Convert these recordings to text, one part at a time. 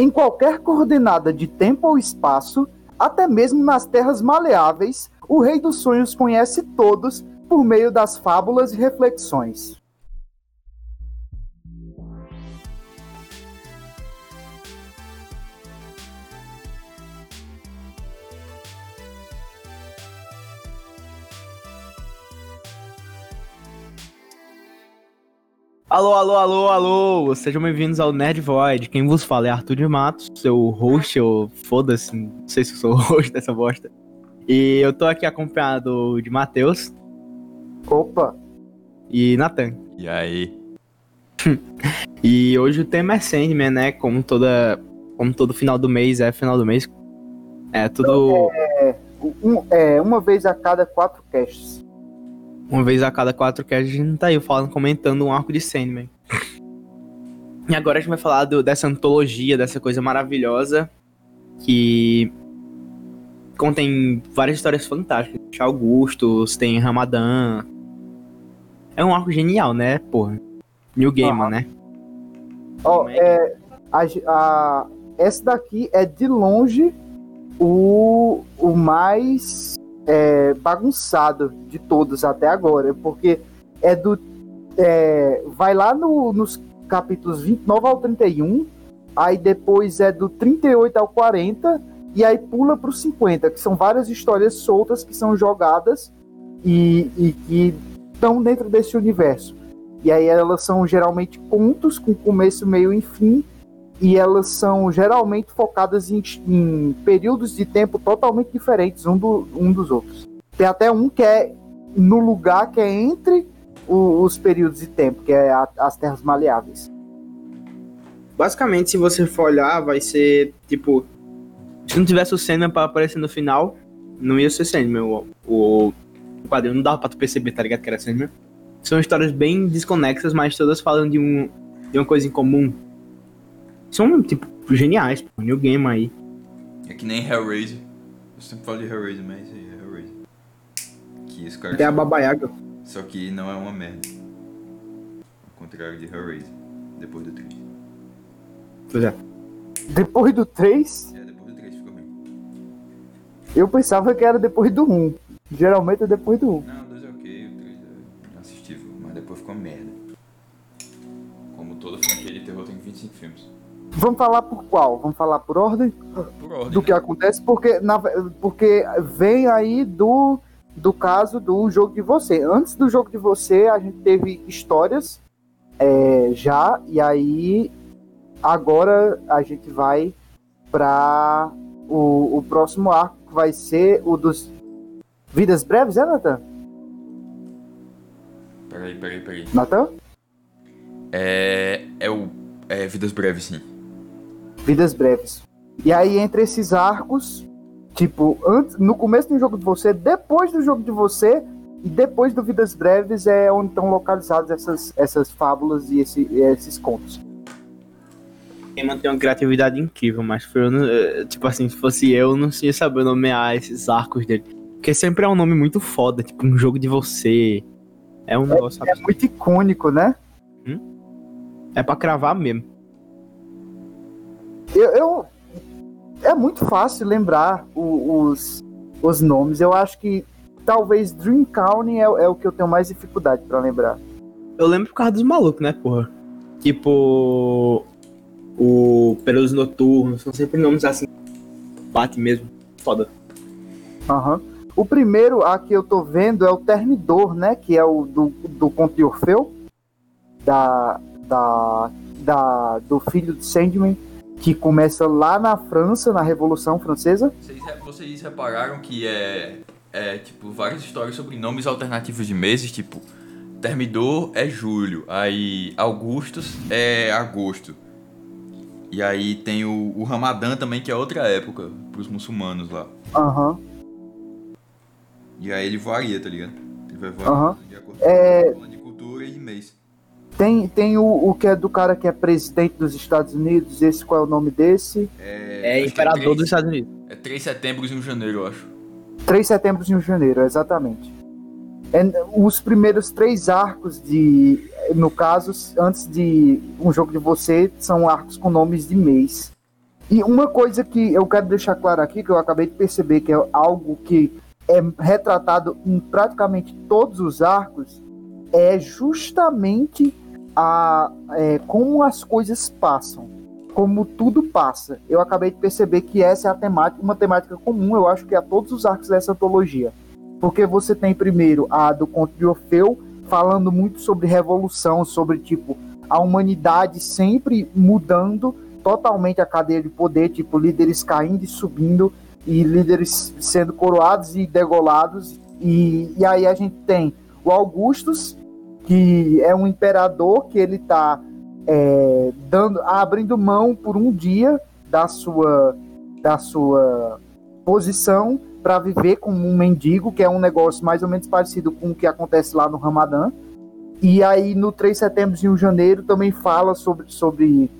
Em qualquer coordenada de tempo ou espaço, até mesmo nas terras maleáveis, o Rei dos Sonhos conhece todos por meio das fábulas e reflexões. Alô, alô, alô, alô! Sejam bem-vindos ao Nerd Void. Quem vos fala é Arthur de Matos, seu host, ou foda-se, não sei se eu sou o host dessa bosta. E eu tô aqui acompanhado de Matheus. Opa! E Nathan. E aí? e hoje o tema é Sandman, né? Como toda. Como todo final do mês é final do mês. É tudo. É, um, é uma vez a cada quatro casts uma vez a cada quatro casts, a gente tá aí falando, comentando um arco de Sandman. E agora a gente vai falar do, dessa antologia, dessa coisa maravilhosa que contém várias histórias fantásticas. Augustus, tem Ramadã. É um arco genial, né, porra? New Gamer, né? Ó, oh, é, a, a, essa daqui é de longe o, o mais é, bagunçado de todos até agora, porque é do. É, vai lá no, nos capítulos 29 ao 31, aí depois é do 38 ao 40, e aí pula para os 50, que são várias histórias soltas que são jogadas e, e que estão dentro desse universo. E aí elas são geralmente contos com começo, meio e fim, e elas são geralmente focadas em, em períodos de tempo totalmente diferentes um, do, um dos outros. Tem até um que é no lugar que é entre o, os períodos de tempo, que é a, as terras maleáveis. Basicamente, se você for olhar, vai ser tipo. Se não tivesse o Sandman pra aparecer no final, não ia ser Sandman. O, o, o quadrinho não dava pra tu perceber, tá ligado? Que era Sandman. São histórias bem desconexas, mas todas falam de, um, de uma coisa em comum são, tipo, geniais, pô. New Game aí. É que nem Hellraiser. Eu sempre falo de Hellraiser, mas é Hellraiser. Que esse cara. Tem a Baba Yaga. Só que não é uma merda. Ao contrário de Hellraiser. Depois do 3. Pois é. Depois do 3? É, depois do 3 ficou bem. Eu pensava que era depois do 1. Geralmente é depois do 1. Não, o 2 é ok, o 3 é assistível, mas depois ficou merda. Vamos falar por qual? Vamos falar por ordem? Por ordem. Do que acontece, porque, na, porque vem aí do, do caso do jogo de você. Antes do jogo de você, a gente teve histórias é, já, e aí agora a gente vai para o, o próximo arco, que vai ser o dos Vidas Breves, é, Nathan? Peraí, peraí, peraí. Nathan? É. É o. É Vidas Breves, sim. Vidas Breves. E aí, entre esses arcos, tipo, antes, no começo do jogo de você, depois do jogo de você e depois do Vidas Breves é onde estão localizadas essas, essas fábulas e esse, esses contos. Quem mantém uma criatividade incrível, mas foi, eh, tipo assim, se fosse eu, não ia saber nomear esses arcos dele. Porque sempre é um nome muito foda, tipo um jogo de você. É um negócio É, é muito icônico, né? Hum? É pra cravar mesmo. Eu, eu, é muito fácil lembrar o, os, os nomes. Eu acho que talvez Dream County é, é o que eu tenho mais dificuldade para lembrar. Eu lembro por causa dos malucos, né, porra? Tipo. O Pelos Noturnos, são sempre nomes assim. Bate mesmo. Foda. Aham. Uhum. O primeiro aqui eu tô vendo é o Termidor, né? Que é o do, do conto de Orfeu. Da, da, da, do filho de Sandman que começa lá na França, na Revolução Francesa. Vocês, vocês repararam que é, é, tipo, várias histórias sobre nomes alternativos de meses, tipo, Termidor é julho, aí Augustus é agosto. E aí tem o, o Ramadã também, que é outra época pros muçulmanos lá. Aham. Uhum. E aí ele varia, tá ligado? Ele vai variando uhum. de acordo é... com de cultura e de mês. Tem, tem o, o que é do cara que é presidente dos Estados Unidos, esse qual é o nome desse? É, é imperador é 3, dos Estados Unidos. É 3 setembro e 1 janeiro, eu acho. 3 setembro e 1 janeiro, exatamente. É, os primeiros três arcos de. No caso, antes de um jogo de você, são arcos com nomes de mês. E uma coisa que eu quero deixar claro aqui, que eu acabei de perceber que é algo que é retratado em praticamente todos os arcos, é justamente a é, como as coisas passam, como tudo passa. Eu acabei de perceber que essa é a temática, uma temática comum, eu acho que a todos os arcos dessa antologia. Porque você tem primeiro a do conto de Orfeu, falando muito sobre revolução, sobre tipo a humanidade sempre mudando totalmente a cadeia de poder, tipo líderes caindo e subindo e líderes sendo coroados e degolados. E, e aí a gente tem o Augustus, que é um imperador que ele está é, dando, abrindo mão por um dia da sua, da sua posição para viver como um mendigo, que é um negócio mais ou menos parecido com o que acontece lá no Ramadã. E aí no 3 de setembro e 1 de janeiro também fala sobre, sobre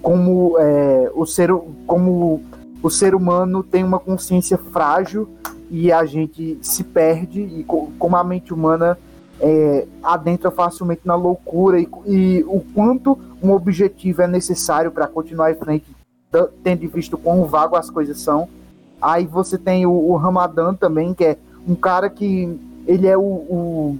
como, é, o ser, como o ser humano tem uma consciência frágil e a gente se perde, e como a mente humana é, adentra facilmente na loucura e, e, o quanto um objetivo é necessário para continuar em frente, tendo visto quão vago as coisas são. Aí você tem o, o Ramadan também, que é um cara que ele é o, o,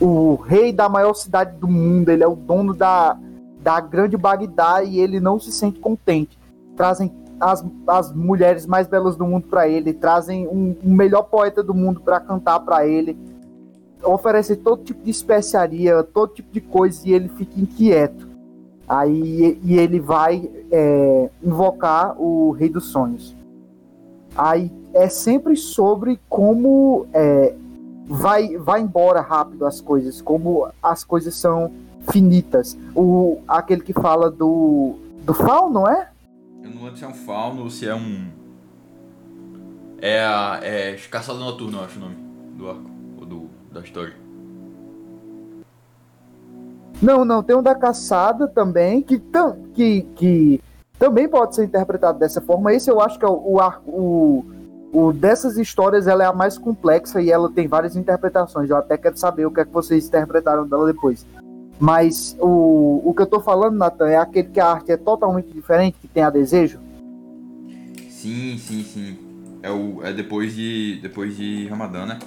o, rei da maior cidade do mundo, ele é o dono da, da grande Bagdá e ele não se sente contente. Trazem as, as mulheres mais belas do mundo para ele, trazem um, um melhor poeta do mundo para cantar para ele oferece todo tipo de especiaria, todo tipo de coisa e ele fica inquieto. Aí e ele vai é, invocar o Rei dos Sonhos. Aí é sempre sobre como é, vai, vai embora rápido as coisas, como as coisas são finitas. O, aquele que fala do, do fauno, é? Eu não lembro se é um fauno ou se é um. É a. É Caçador Noturno, eu acho o nome do arco da história. Não, não, tem um da caçada também, que, tam, que, que também pode ser interpretado dessa forma. Esse eu acho que é o, o, o, dessas histórias ela é a mais complexa e ela tem várias interpretações. Eu até quero saber o que é que vocês interpretaram dela depois. Mas o, o que eu tô falando, Nathan, é aquele que a arte é totalmente diferente, que tem a desejo? Sim, sim, sim. É, o, é depois de depois de Ramadã, né?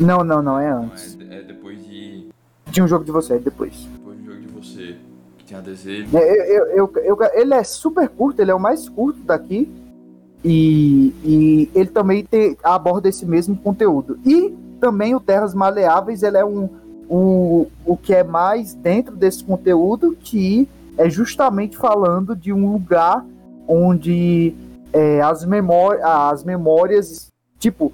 Não, não, não, é antes. Não, é, é, depois de. De um jogo de você, depois. Depois de um jogo de você. Que tem a desejo. É, eu, eu, eu, ele é super curto, ele é o mais curto daqui. E, e ele também tem, aborda esse mesmo conteúdo. E também o Terras Maleáveis, ele é um, um, o que é mais dentro desse conteúdo, que é justamente falando de um lugar onde é, as, memórias, as memórias, tipo,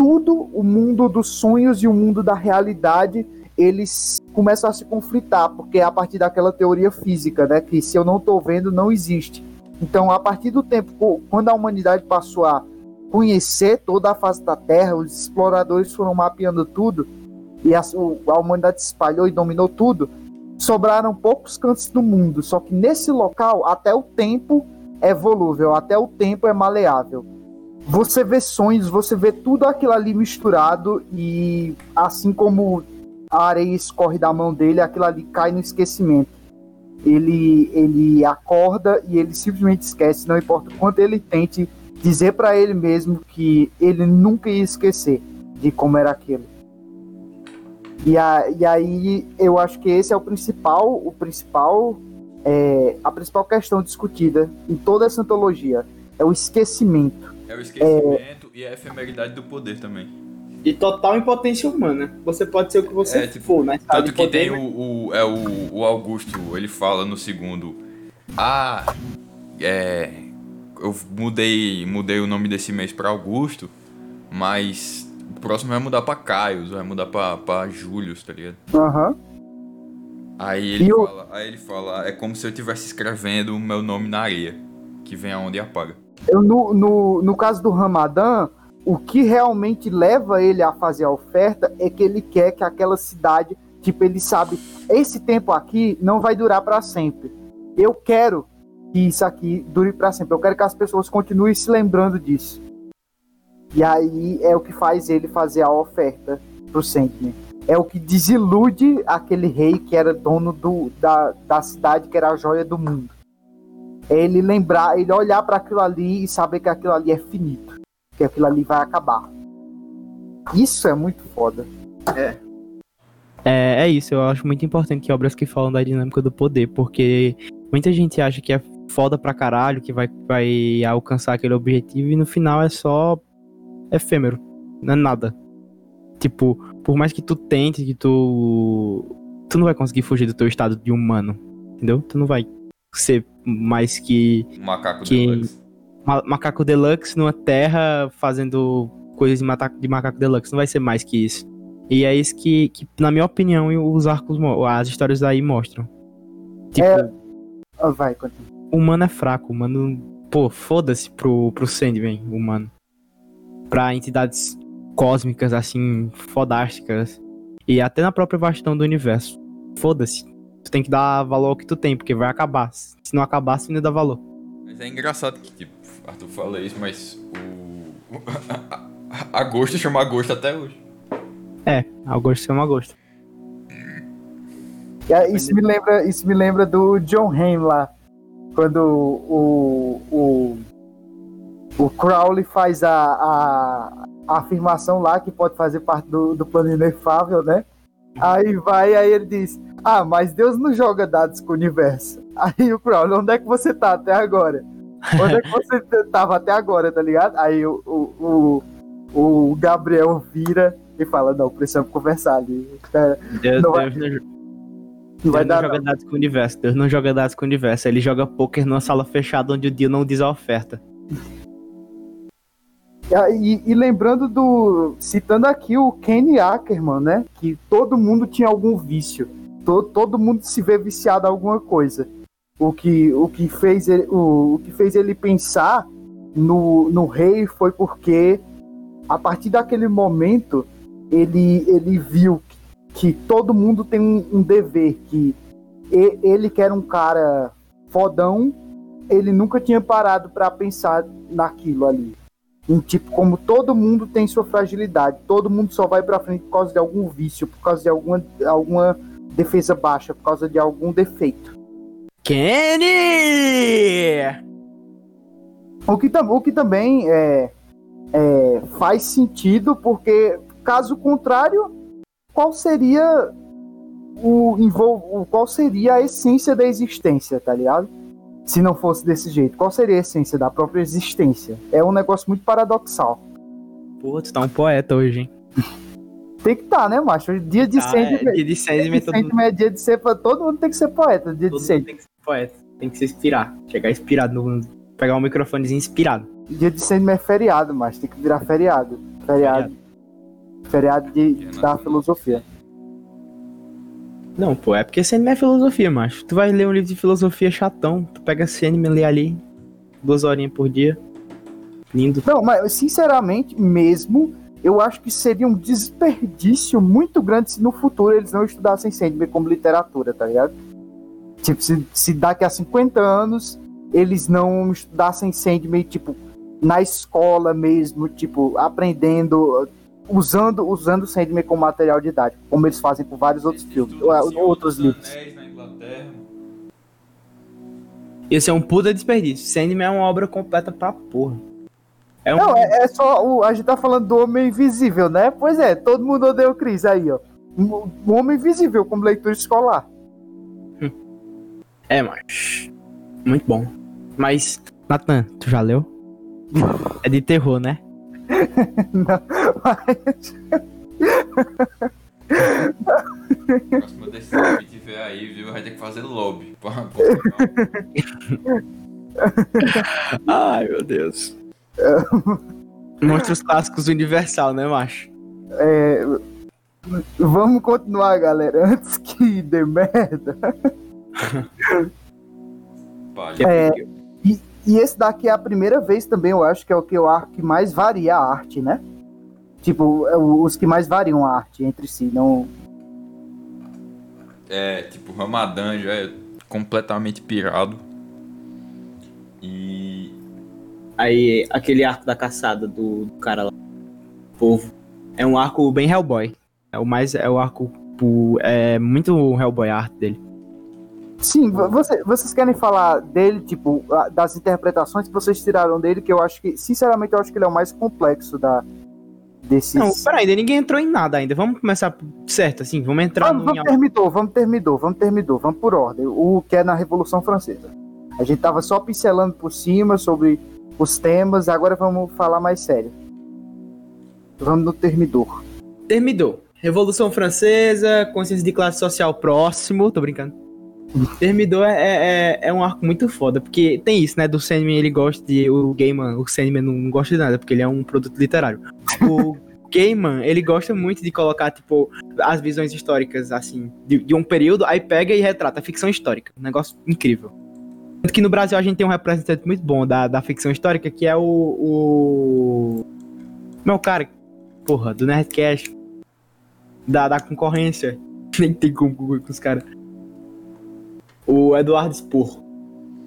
tudo, o mundo dos sonhos e o mundo da realidade, eles começam a se conflitar, porque é a partir daquela teoria física, né, que se eu não estou vendo, não existe. Então, a partir do tempo, quando a humanidade passou a conhecer toda a face da Terra, os exploradores foram mapeando tudo, e a, a humanidade se espalhou e dominou tudo, sobraram poucos cantos do mundo. Só que nesse local, até o tempo é volúvel, até o tempo é maleável você vê sonhos, você vê tudo aquilo ali misturado e assim como a areia escorre da mão dele, aquilo ali cai no esquecimento. Ele, ele acorda e ele simplesmente esquece, não importa o quanto ele tente dizer para ele mesmo que ele nunca ia esquecer de como era aquilo. E, a, e aí eu acho que esse é o principal, o principal, é, a principal questão discutida em toda essa antologia é o esquecimento. É o esquecimento é... e a efemeridade do poder também. E total impotência humana. Você pode ser o que você é, tipo, for, né? Tanto que tem o, o, é o, o Augusto, ele fala no segundo. Ah, é. Eu mudei, mudei o nome desse mês para Augusto, mas o próximo vai mudar pra Caio, vai mudar pra, pra Júlio, tá ligado? Aham. Uhum. Aí ele, fala, aí ele fala, é como se eu estivesse escrevendo o meu nome na areia, que vem aonde e apaga. Eu, no, no, no caso do Ramadã, o que realmente leva ele a fazer a oferta é que ele quer que aquela cidade, tipo, ele sabe, esse tempo aqui não vai durar para sempre. Eu quero que isso aqui dure para sempre. Eu quero que as pessoas continuem se lembrando disso. E aí é o que faz ele fazer a oferta pro Sentinel. É o que desilude aquele rei que era dono do, da, da cidade, que era a joia do mundo. É ele lembrar, ele olhar para aquilo ali e saber que aquilo ali é finito, que aquilo ali vai acabar. Isso é muito foda. É, é isso, eu acho muito importante que obras que falam da dinâmica do poder, porque muita gente acha que é foda pra caralho, que vai, vai alcançar aquele objetivo e no final é só efêmero, não é nada. Tipo, por mais que tu tente, que tu. Tu não vai conseguir fugir do teu estado de humano, entendeu? Tu não vai ser mais que. Macaco Que- deluxe. ma- macaco deluxe numa terra fazendo coisas de, mata- de macaco deluxe. Não vai ser mais que isso. E é isso que, que na minha opinião, os arcos, as histórias aí mostram. Tipo, É. Ah, vai, continua. o humano é fraco, o humano. Pô, foda-se pro, pro Sandman, o humano. Pra entidades cósmicas, assim, fodásticas. E até na própria vastidão do universo. Foda-se. Tu tem que dar valor ao que tu tem, porque vai acabar. Se não acabar, você não dá valor. Mas é engraçado que, tipo, Arthur fala isso, mas o. Agosto chama Agosto até hoje. É, ao gosto chama gosto. É, Isso me lembra, isso me lembra do John Hamm lá, quando o, o, o Crowley faz a, a, a afirmação lá que pode fazer parte do, do plano inefável, né? Aí vai, aí ele diz: Ah, mas Deus não joga dados com o universo. Aí o Crowley, onde é que você tá até agora? Onde é que você tava até agora, tá ligado? Aí o, o, o, o Gabriel vira e fala: Não, precisamos conversar ali. É, Deus, Não vai- Deus não, Não vai Deus não dar, joga dados com o universo. Deus não joga dados com o universo. Ele joga poker numa sala fechada onde o Dio não diz a oferta. E, e lembrando do. Citando aqui o Kenny Ackerman, né? Que todo mundo tinha algum vício. To, todo mundo se vê viciado a alguma coisa. O que, o que, fez, ele, o, o que fez ele pensar no, no rei foi porque, a partir daquele momento, ele, ele viu que, que todo mundo tem um, um dever. Que ele, que era um cara fodão, ele nunca tinha parado para pensar naquilo ali. Em, tipo, como todo mundo tem sua fragilidade, todo mundo só vai pra frente por causa de algum vício, por causa de alguma, alguma defesa baixa, por causa de algum defeito. Kenny! O que, o que também é, é, faz sentido, porque caso contrário, qual seria o, o qual seria a essência da existência, tá ligado? Se não fosse desse jeito, qual seria a essência da própria existência? É um negócio muito paradoxal. Pô, tu tá um poeta hoje, hein? Tem que estar, né, macho? Dia de Ah, é, dia de Dia Sandman é dia de ser pra todo mundo tem que ser poeta. Dia todo de mundo Sandman. tem que ser poeta. Tem que se inspirar. Chegar inspirado no mundo. Pegar um microfonezinho inspirado. Dia de Sandman é feriado, mas tem que virar feriado. Feriado. Feriado de, da filosofia. Não, pô, é porque Sandman é filosofia, macho. Tu vai ler um livro de filosofia chatão. Tu pega Sandman, lê ali. Duas horinhas por dia. Lindo. Não, mas sinceramente, mesmo, eu acho que seria um desperdício muito grande se no futuro eles não estudassem Sandman como literatura, tá ligado? Tipo, se, se daqui a 50 anos eles não estudassem Sandman, tipo, na escola mesmo, tipo, aprendendo, usando, usando Sandman como material didático, como eles fazem com vários outros filmes, ou, outros livros. Esse é um puta desperdício. Sandman é uma obra completa pra porra. É um... Não, é, é só. O, a gente tá falando do Homem Invisível, né? Pois é, todo mundo odeia o Chris aí, ó. O o Homem Invisível como leitura escolar. É, mas. Muito bom. Mas, Nathan, tu já leu? É de terror, né? Próxima decisão que tiver aí, viu? Vai ter que fazer lobby. Ai, meu Deus. Monstros clássicos universal, né, macho? É, vamos continuar, galera, antes que dê merda. É, e, e esse daqui é a primeira vez também, eu acho que é o que o arco que mais varia a arte, né? Tipo, é os que mais variam a arte entre si, não. É, tipo, Ramadã já é completamente pirado. E. Aí, aquele arco da caçada do, do cara lá, povo, é um arco bem Hellboy. É o mais, é o arco, pu- é muito Hellboy a arte dele. Sim, você, vocês querem falar dele, tipo, das interpretações que vocês tiraram dele, que eu acho que, sinceramente, eu acho que ele é o mais complexo da, desses... Não, peraí, ainda ninguém entrou em nada ainda. Vamos começar certo, assim, vamos entrar vamos, no... Vamos terminou, vamos terminou, vamos terminou, vamos por ordem. O que é na Revolução Francesa. A gente tava só pincelando por cima sobre os temas, agora vamos falar mais sério. Vamos no Termidor. Termidor. Revolução Francesa, consciência de classe social próximo, tô brincando. Termidor é, é, é, um arco muito foda, porque tem isso, né? Do Sandman ele gosta de. O Gaiman, o Sandman não gosta de nada, porque ele é um produto literário. O Gaiman, ele gosta muito de colocar, tipo, as visões históricas, assim, de, de um período, aí pega e retrata a ficção histórica. Um negócio incrível. Tanto que no Brasil a gente tem um representante muito bom da, da ficção histórica, que é o. o... Meu cara, porra, do Nerdcast. Da, da concorrência. Nem tem como com os caras. O Eduardo Spur.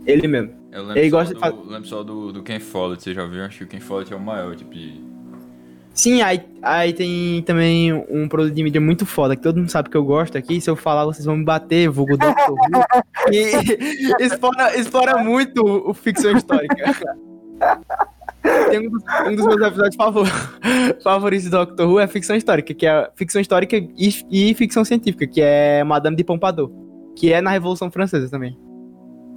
Ele mesmo. Eu lembro Ele só, gosta do, de lembro só do, do Ken Follett, você já viu? Acho que o Ken Follett é o maior, tipo, de... Sim, aí, aí tem também um produto de mídia muito foda, que todo mundo sabe que eu gosto aqui. Se eu falar, vocês vão me bater, vulgo Dr. Who. E explora, explora muito o ficção histórica. Tem um dos, um dos meus episódios favor, favoritos do Doctor Who é ficção histórica, que é ficção histórica e, e ficção científica, que é Madame de Pompadour, que é na Revolução Francesa também.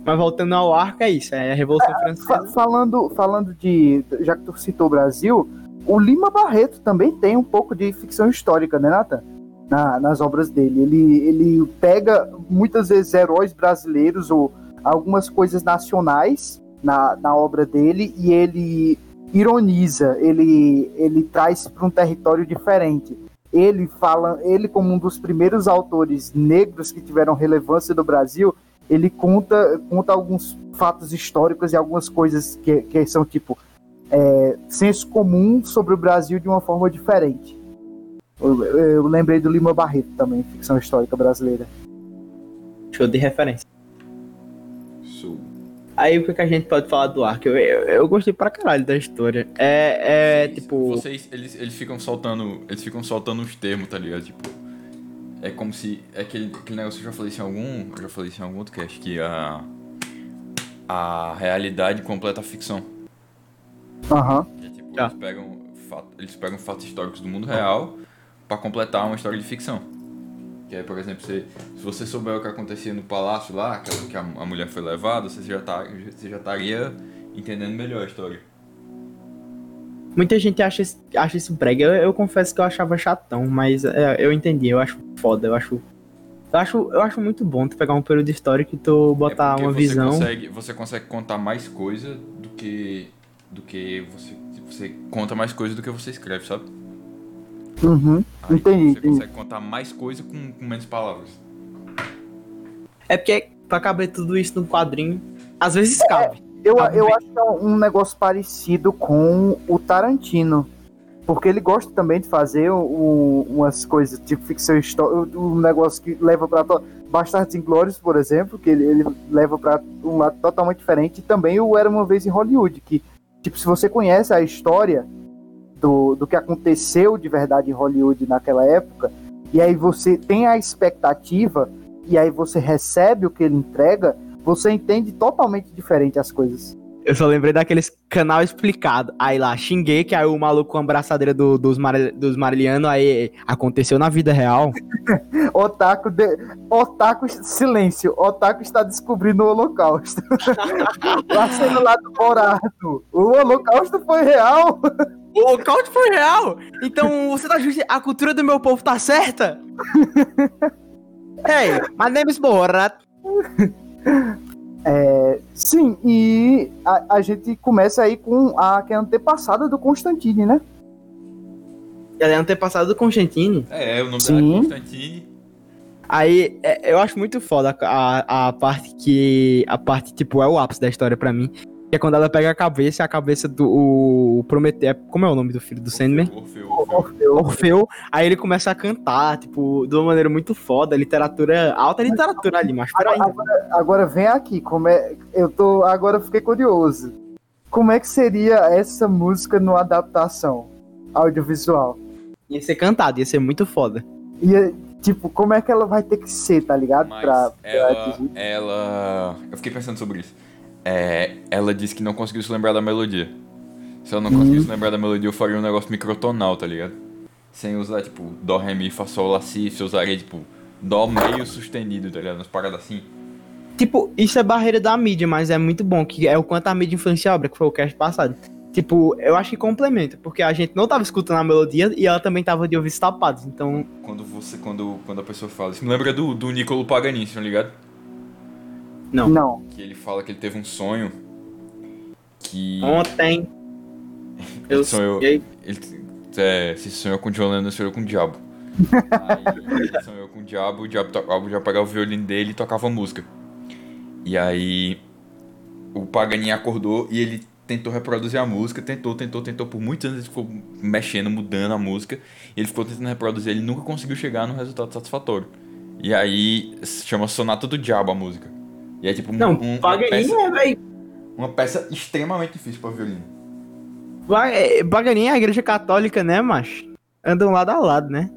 Mas voltando ao arco, é isso, é a Revolução Fa- Francesa. falando, falando de. Já que tu citou o Brasil, o Lima Barreto também tem um pouco de ficção histórica, né, Nathan? Na- nas obras dele. Ele, ele pega muitas vezes heróis brasileiros ou algumas coisas nacionais na, na obra dele e ele ironiza, ele, ele traz para um território diferente. Ele fala, ele como um dos primeiros autores negros que tiveram relevância do Brasil, ele conta, conta alguns fatos históricos e algumas coisas que, que são tipo é, senso comum sobre o Brasil de uma forma diferente. Eu, eu lembrei do Lima Barreto também, ficção histórica brasileira. Show de referência. Sou. Aí o que, que a gente pode falar do arco? Eu, eu, eu gostei pra caralho da história. É, é Vocês- tipo. Vocês, eles, eles ficam soltando. Eles ficam soltando os termos, tá ligado? Tipo. É como se. É aquele, aquele negócio que eu já falei isso em algum. Eu já falei isso em algum outro cast, que a. A realidade completa a ficção. Aham. Que é tipo, Tá. eles pegam. fato- eles pegam fatos históricos do mundo real pra completar uma história de ficção. Que é, por exemplo, você, se você souber o que acontecia no palácio lá, que, a- que a, a mulher foi levada, você já, tá, você já estaria entendendo melhor a história. Muita gente acha, acha isso brega. Eu, eu confesso que eu achava chatão, mas é, eu entendi. Eu acho foda. Eu acho. Eu acho, eu acho muito bom tu pegar um período histórico e tu botar É uma você visão. Consegue, você consegue contar mais coisa do que. Do que você. Você conta mais coisa do que você escreve, sabe? Uhum. Aí Entendi, Você entendi. consegue contar mais coisa com, com menos palavras. É porque pra caber tudo isso no quadrinho, às vezes cabe. Eu, Tá eu bem. acho que é um negócio parecido com o Tarantino. Porque ele gosta também de fazer o- umas coisas tipo ficção histórica, um negócio que leva pra. Bastardos Inglórios, por exemplo, que ele, ele leva pra um lado totalmente diferente. E também o Era uma Vez em Hollywood, que, tipo, se você conhece a história do, do que aconteceu de verdade em Hollywood naquela época, e aí você tem a expectativa, e aí você recebe o que ele entrega, você entende totalmente diferente as coisas. Eu só lembrei daqueles canal explicado. Aí lá, xinguei que aí o maluco com a abraçadeira do- dos, Mar, dos Marilianos, aí aconteceu na vida real. Otaku, de... Otaku, silêncio, Otaku está descobrindo o Holocausto. Lá sendo lá do Borato. O Holocausto foi real. O Holocausto foi real! Então você tá justi... A cultura do meu povo tá certa? hey, my name is Borat. Sim, e a, a gente começa aí com a que é antepassada do Constantine, né? Ela é antepassada do Constantine. É, o nome Sim. dela é Constantine. Aí é, eu acho muito foda a, a parte que. A parte, tipo, é o ápice da história pra mim. Que é quando ela pega a cabeça e a cabeça do o Prometeu. Como é o nome do filho do Sandman? Orfeu, Orfeu. Orfeu. Orfeu, aí ele começa a cantar, tipo, de uma maneira muito foda, literatura, alta literatura ali, mas peraí. Agora, agora vem aqui, como é. Eu tô. Agora eu fiquei curioso. Como é que seria essa música numa adaptação audiovisual? Ia ser cantado, ia ser muito foda. Ia, Tipo, como é que ela vai ter que ser, tá ligado? Mas Pra, pra ela, atingir. ela. Eu fiquei pensando sobre isso. É, ela disse que não conseguiu se lembrar da melodia. Se ela não Uhum. conseguisse lembrar da melodia, eu faria um negócio microtonal, tá ligado? Sem usar, tipo, Dó, Ré, Mi, Fá, Sol, Lá, Si. Se eu usaria, tipo, Dó meio sustenido, tá ligado? Umas paradas assim. Tipo, isso é barreira da mídia, mas é muito bom, que é o quanto a mídia influencia a obra, que foi o cast passado. Tipo, eu acho que complementa, porque a gente não tava escutando a melodia e ela também tava de ouvidos tapados, então... Quando você. Quando, quando a pessoa fala. Isso me lembra do, do Niccolo Paganini, tá ligado? Não. Não. Que ele fala que ele teve um sonho. Que. Ontem... Eu sonhou. sonhei... Ele é, se sonhou com o John Lennon, sonhou com o diabo. Aí ele sonhou com o diabo, o diabo, o diabo pegava o violino dele e tocava música. E aí o Paganini acordou e ele tentou reproduzir a música, tentou, tentou, tentou por muitos anos, ele ficou mexendo, mudando a música. Ele ficou tentando reproduzir, ele nunca conseguiu chegar num resultado satisfatório. E aí se chama Sonata do Diabo a música. E é tipo um- Não, um- uma, Paganini peça, é, véi... uma peça extremamente difícil pra violino. É, Paganini é a igreja católica, né, macho? Andam lado a lado, né?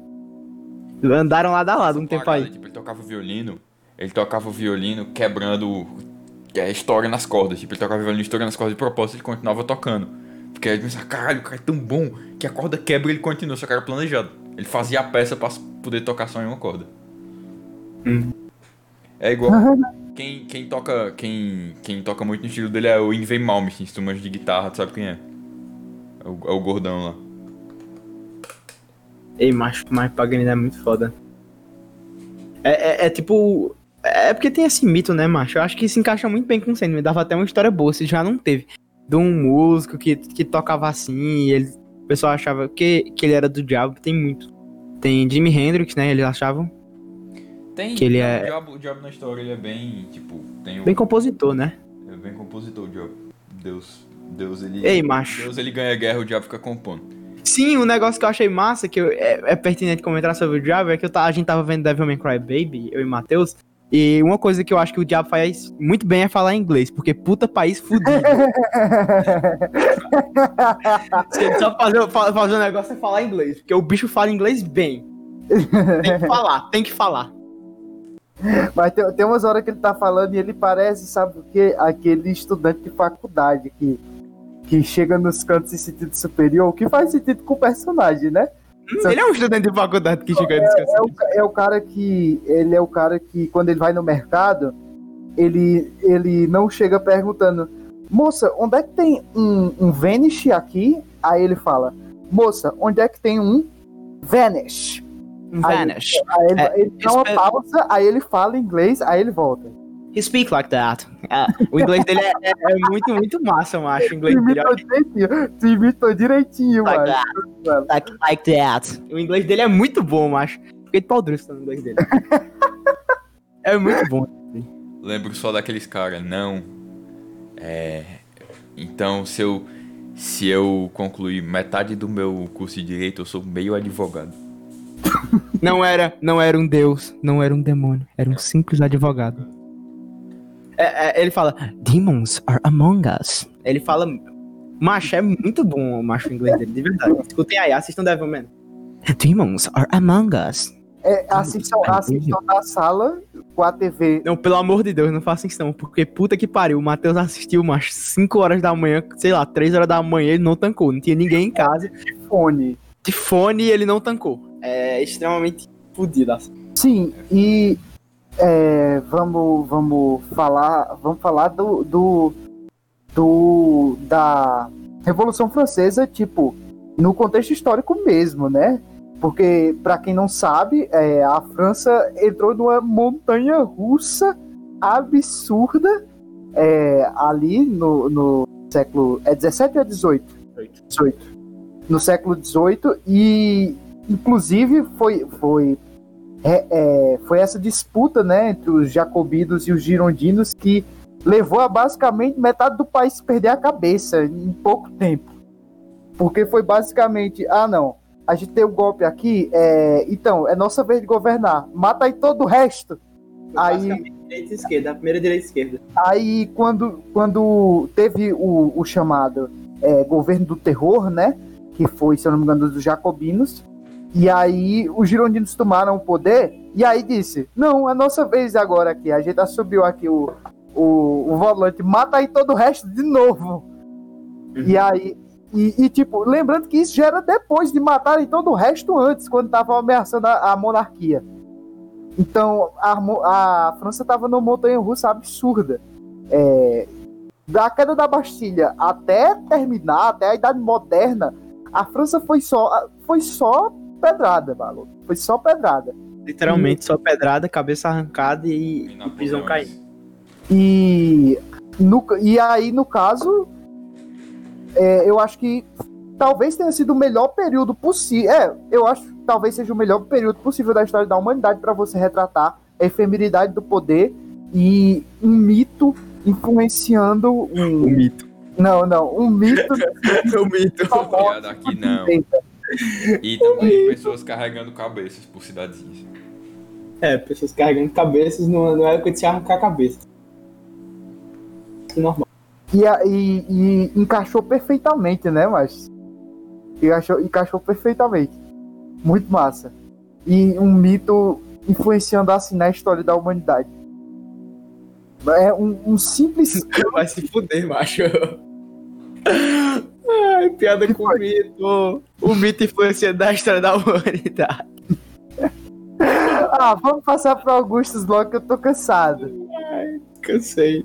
Andaram lado a lado um tempo aí. Tipo, ele tocava o violino, ele tocava o violino quebrando é, história nas cordas. Tipo, ele tocava o violino estourando nas cordas de propósito ele continuava tocando. Porque aí ele pensava, caralho, o cara é tão bom que a corda quebra e ele continua, só que era planejado. Ele fazia a peça pra poder tocar só em uma corda. Hum. É igual. Quem, quem, toca, quem, quem toca muito no estilo dele é o Ingve Malmsteen, se tu manja de guitarra, tu sabe quem é? É o, é o gordão lá. Ei, macho, mas Paganini é muito foda. É, é, é tipo. É porque tem esse mito, né, macho? Eu acho que se encaixa muito bem com o Sandman. Dava até uma história boa, se já não teve. De um músico que, que tocava assim, e ele, o pessoal achava que, que ele era do diabo. Tem muito. Tem Jimi Hendrix, né? Eles achavam. Tem, Que ele é- o, diabo, o diabo na história ele é bem, tipo, tem o, Bem compositor, né? É bem compositor, o diabo. Deus. Deus ele. Ei, macho. Deus ele ganha guerra, o diabo fica compondo. Sim, um negócio que eu achei massa, que eu- é, é pertinente comentar sobre o Diabo, é que eu a gente tava vendo Devilman Cry Baby, eu e Matheus, e uma coisa que eu acho que o Diabo faz muito bem é falar inglês, porque puta país fudido. Se ele só fazer, fa- fazer um negócio é falar inglês, porque o bicho fala inglês bem. Tem que falar, tem que falar. Mas tem, tem umas horas que ele tá falando e ele parece, sabe o quê? Aquele estudante de faculdade que, que chega nos cantos em sentido superior, que faz sentido com o personagem, né? Hum, Ele é um estudante de faculdade que chega aí descansando. É o, é o cara que. Ele é o cara que, quando ele vai no mercado, ele, ele não chega perguntando, moça, onde é que tem um, um Vanish aqui? Aí ele fala, moça, onde é que tem um Vanish? Vanish. Aí ele, É, ele dá uma pausa, aí ele fala inglês, aí ele volta. He speak like that. Ah, o inglês dele é, é- é muito, muito massa, eu acho. O inglês dele é imitou direitinho, tu imitou direitinho, like mano. that. Like, like that. O inglês dele é muito bom, macho. Fiquei de pau duro falando inglês dele. é muito bom. Lembro só daqueles caras, não. É. Então, se eu. Se eu concluir metade do meu curso de direito, eu sou meio advogado. Não era, não era um deus, não era um demônio, era um simples advogado. É, é, ele fala, Demons are among us. Ele fala, macho, é muito bom o macho inglês dele, de verdade. Escutem aí, assistam Devilman. Demons are among us. É, assistam, assistam na sala com a TV. Não, pelo amor de Deus, não façam isso não, porque puta que pariu, o Matheus assistiu, macho, 5 horas da manhã, sei lá, 3 horas da manhã, ele não tancou, não tinha ninguém em casa. Fone. de fone e ele não tancou. É extremamente fodido. assim. Sim, e é, vamos, vamos falar, vamos falar do, do, do da Revolução Francesa, tipo, no contexto histórico mesmo, né? Porque, para quem não sabe, é, a França entrou numa montanha russa absurda é, ali no, no século. É 17 ou é 18? 18. No século 18 e, inclusive, foi, foi é, é, foi essa disputa né, entre os jacobinos e os girondinos que levou a basicamente metade do país perder a cabeça em pouco tempo. Porque foi basicamente, ah não, a gente tem um golpe aqui, é, então, é nossa vez de governar, mata aí todo o resto. Aí- direita e esquerda, a primeira direita e esquerda. Aí quando, quando teve o, o chamado é, governo do terror, né? Que foi, se eu não me engano, dos jacobinos, E aí os girondinos tomaram o poder e aí disse: Não, é nossa vez agora aqui. A gente subiu aqui o, o, o volante, mata aí todo o resto de novo. Uhum. E aí. E, e, tipo, lembrando que isso já era depois de matarem todo o resto antes, quando estavam ameaçando a, a, monarquia. Então, a, a França estava numa montanha russa absurda. É, da queda da Bastilha até terminar, até a Idade Moderna, a França foi só, foi só pedrada, maluco. Foi só pedrada. Literalmente, e... só pedrada, cabeça arrancada e, e prisão caindo. E, no, e aí, no caso, é, eu acho que talvez tenha sido o melhor período possível. É, eu acho que talvez seja o melhor período possível da história da humanidade para você retratar a efemeridade do poder e um mito influenciando um. O mito. Não, não, um mito. o mito. Aqui não. E também pessoas carregando cabeças por cidadinhas. É, pessoas carregando cabeças não, não é época de se arrancar a cabeça. Normal. E, e, e encaixou perfeitamente, né, mas encaixou, encaixou perfeitamente. Muito massa. E um mito influenciando assim na história da humanidade. É um, um simples. Vai se fuder, macho. Ai, piada com mito. O mito influenciando a história da humanidade. ah, vamos passar para Augustus logo que eu tô cansado. Ai, cansei.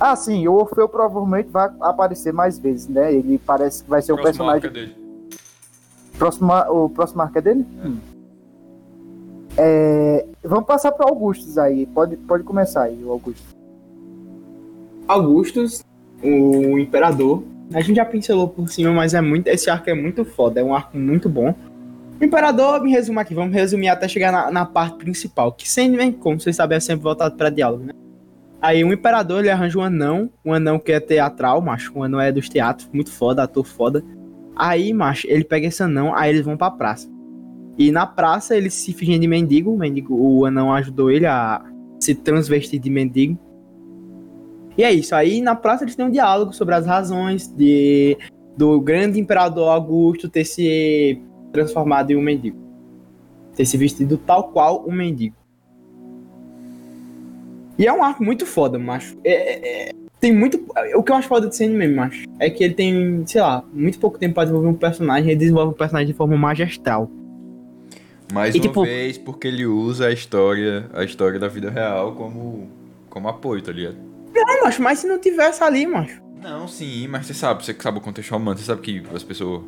Ah, sim, o Orfeu provavelmente vai aparecer mais vezes, né? Ele parece que vai ser o personagem. Arca dele. Próximo, o próximo arca é dele? É. Hum. É, vamos passar para Augustus aí. Pode, pode começar aí, o Augustus. Augustus, o imperador. A gente já pincelou por cima, mas é muito, esse arco é muito foda, é um arco muito bom. Imperador, me resumo aqui, vamos resumir até chegar na, na parte principal, que sempre, como vocês sabem, é sempre voltado para diálogo, né? Aí o imperador ele arranja um anão, um anão que é teatral, macho, um anão é dos teatros, muito foda, ator foda. Aí, macho, ele pega esse anão, aí eles vão pra praça. E na praça eles se fingem de mendigo, o mendigo, o anão ajudou ele a se transvestir de mendigo. E é isso. Aí na praça eles têm um diálogo sobre as razões de do grande imperador Augusto ter se transformado em um mendigo. Ter se vestido tal qual um mendigo. E é um arco muito foda, macho. É, é, é tem muito. O que eu acho foda de ser mesmo, macho, é que ele tem, sei lá, muito pouco tempo pra desenvolver um personagem, ele desenvolve um personagem de forma magistral. Mais e, uma tipo, vez, porque ele usa a história, a história da vida real como, como apoio, tá ligado? Não, macho, mas se não tivesse ali, macho. Não, sim, mas você sabe, você que sabe o contexto romano, você sabe que as pessoas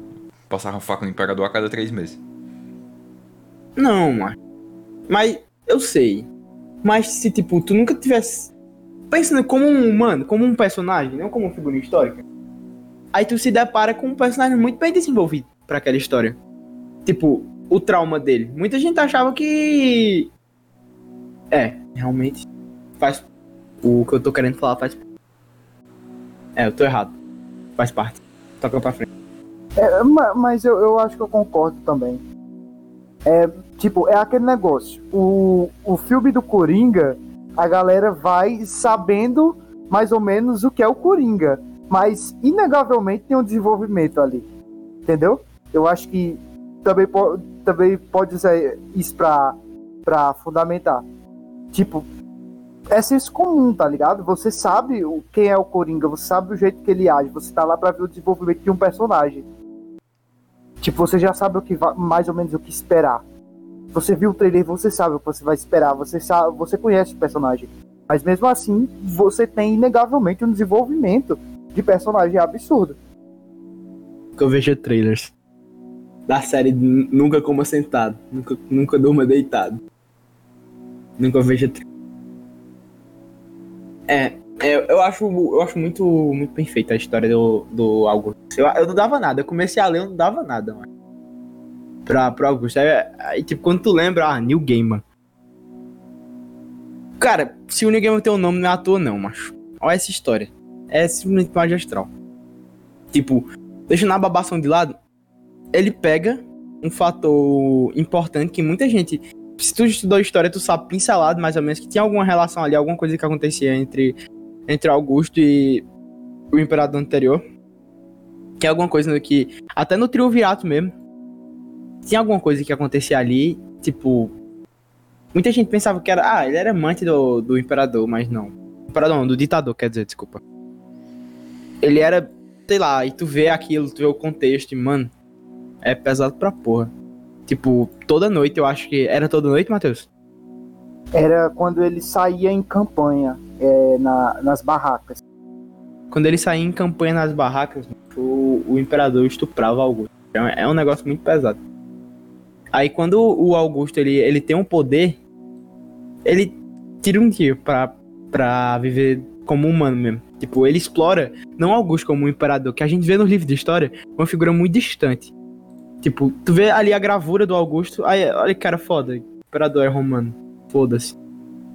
passavam faca no imperador a cada três meses. Não, macho. Mas eu sei. Mas se, tipo, tu nunca tivesse. Pensando como um humano, como um personagem, não como uma figura histórica. Aí tu se depara com um personagem muito bem desenvolvido para aquela história. Tipo, o trauma dele. Muita gente achava que. É, realmente faz o que eu tô querendo falar faz. É, eu tô errado. Faz parte. Toca pra frente. É, mas eu, eu acho que eu concordo também. É, tipo, é aquele negócio. O, o filme do Coringa, a galera vai sabendo mais ou menos o que é o Coringa. Mas, inegavelmente, tem um desenvolvimento ali. Entendeu? Eu acho que também, po também pode usar isso pra, pra fundamentar. Tipo, é senso comum, tá ligado? Você sabe o, quem é o Coringa, você sabe o jeito que ele age, você tá lá pra ver o desenvolvimento de um personagem. Tipo, você já sabe o que mais ou menos o que esperar. Você viu o trailer, você sabe o que você vai esperar, você sabe, você conhece o personagem. Mas mesmo assim, você tem inegavelmente um desenvolvimento de personagem absurdo. Eu vejo trailers da série Nunca Coma Sentado, Nunca, nunca Durma Deitado. Nunca vejo trailers é, é, eu acho, eu acho muito, muito perfeita a história do, do Augusto. Eu, eu não dava nada, eu comecei a ler, eu não dava nada, mano. Pra, pro Augusto. Aí, aí, tipo, quando tu lembra, ah, New Gamer. Cara, se o New Gamer tem um nome, não é à toa, não, macho. Olha essa história. É simplesmente magistral. Tipo, deixando a babação de lado, ele pega um fator importante que muita gente se tu estudou história, tu sabe pincelado mais ou menos que tinha alguma relação ali, alguma coisa que acontecia entre, entre Augusto e o imperador anterior. Que é alguma coisa que. Até no triunvirato mesmo. tinha alguma coisa que acontecia ali, tipo. Muita gente pensava que era. Ah, ele era amante do, do imperador, mas não. Imperador não, do ditador, quer dizer, desculpa. Ele era, sei lá, e tu vê aquilo, tu vê o contexto, e, mano, é pesado pra porra. Tipo, toda noite eu acho que. Era toda noite, Matheus? Era quando ele saía em campanha é, na, nas barracas. Quando ele saía em campanha nas barracas, o, o imperador estuprava Augusto. É, é um negócio muito pesado. Aí quando o Augusto ele, ele tem um poder, ele tira um tiro pra, pra viver como humano mesmo. Tipo, ele explora, não Augusto como um imperador, que a gente vê nos livros de história, uma figura muito distante. Tipo, tu vê ali a gravura do Augusto, aí olha que cara foda, imperador é romano, foda-se.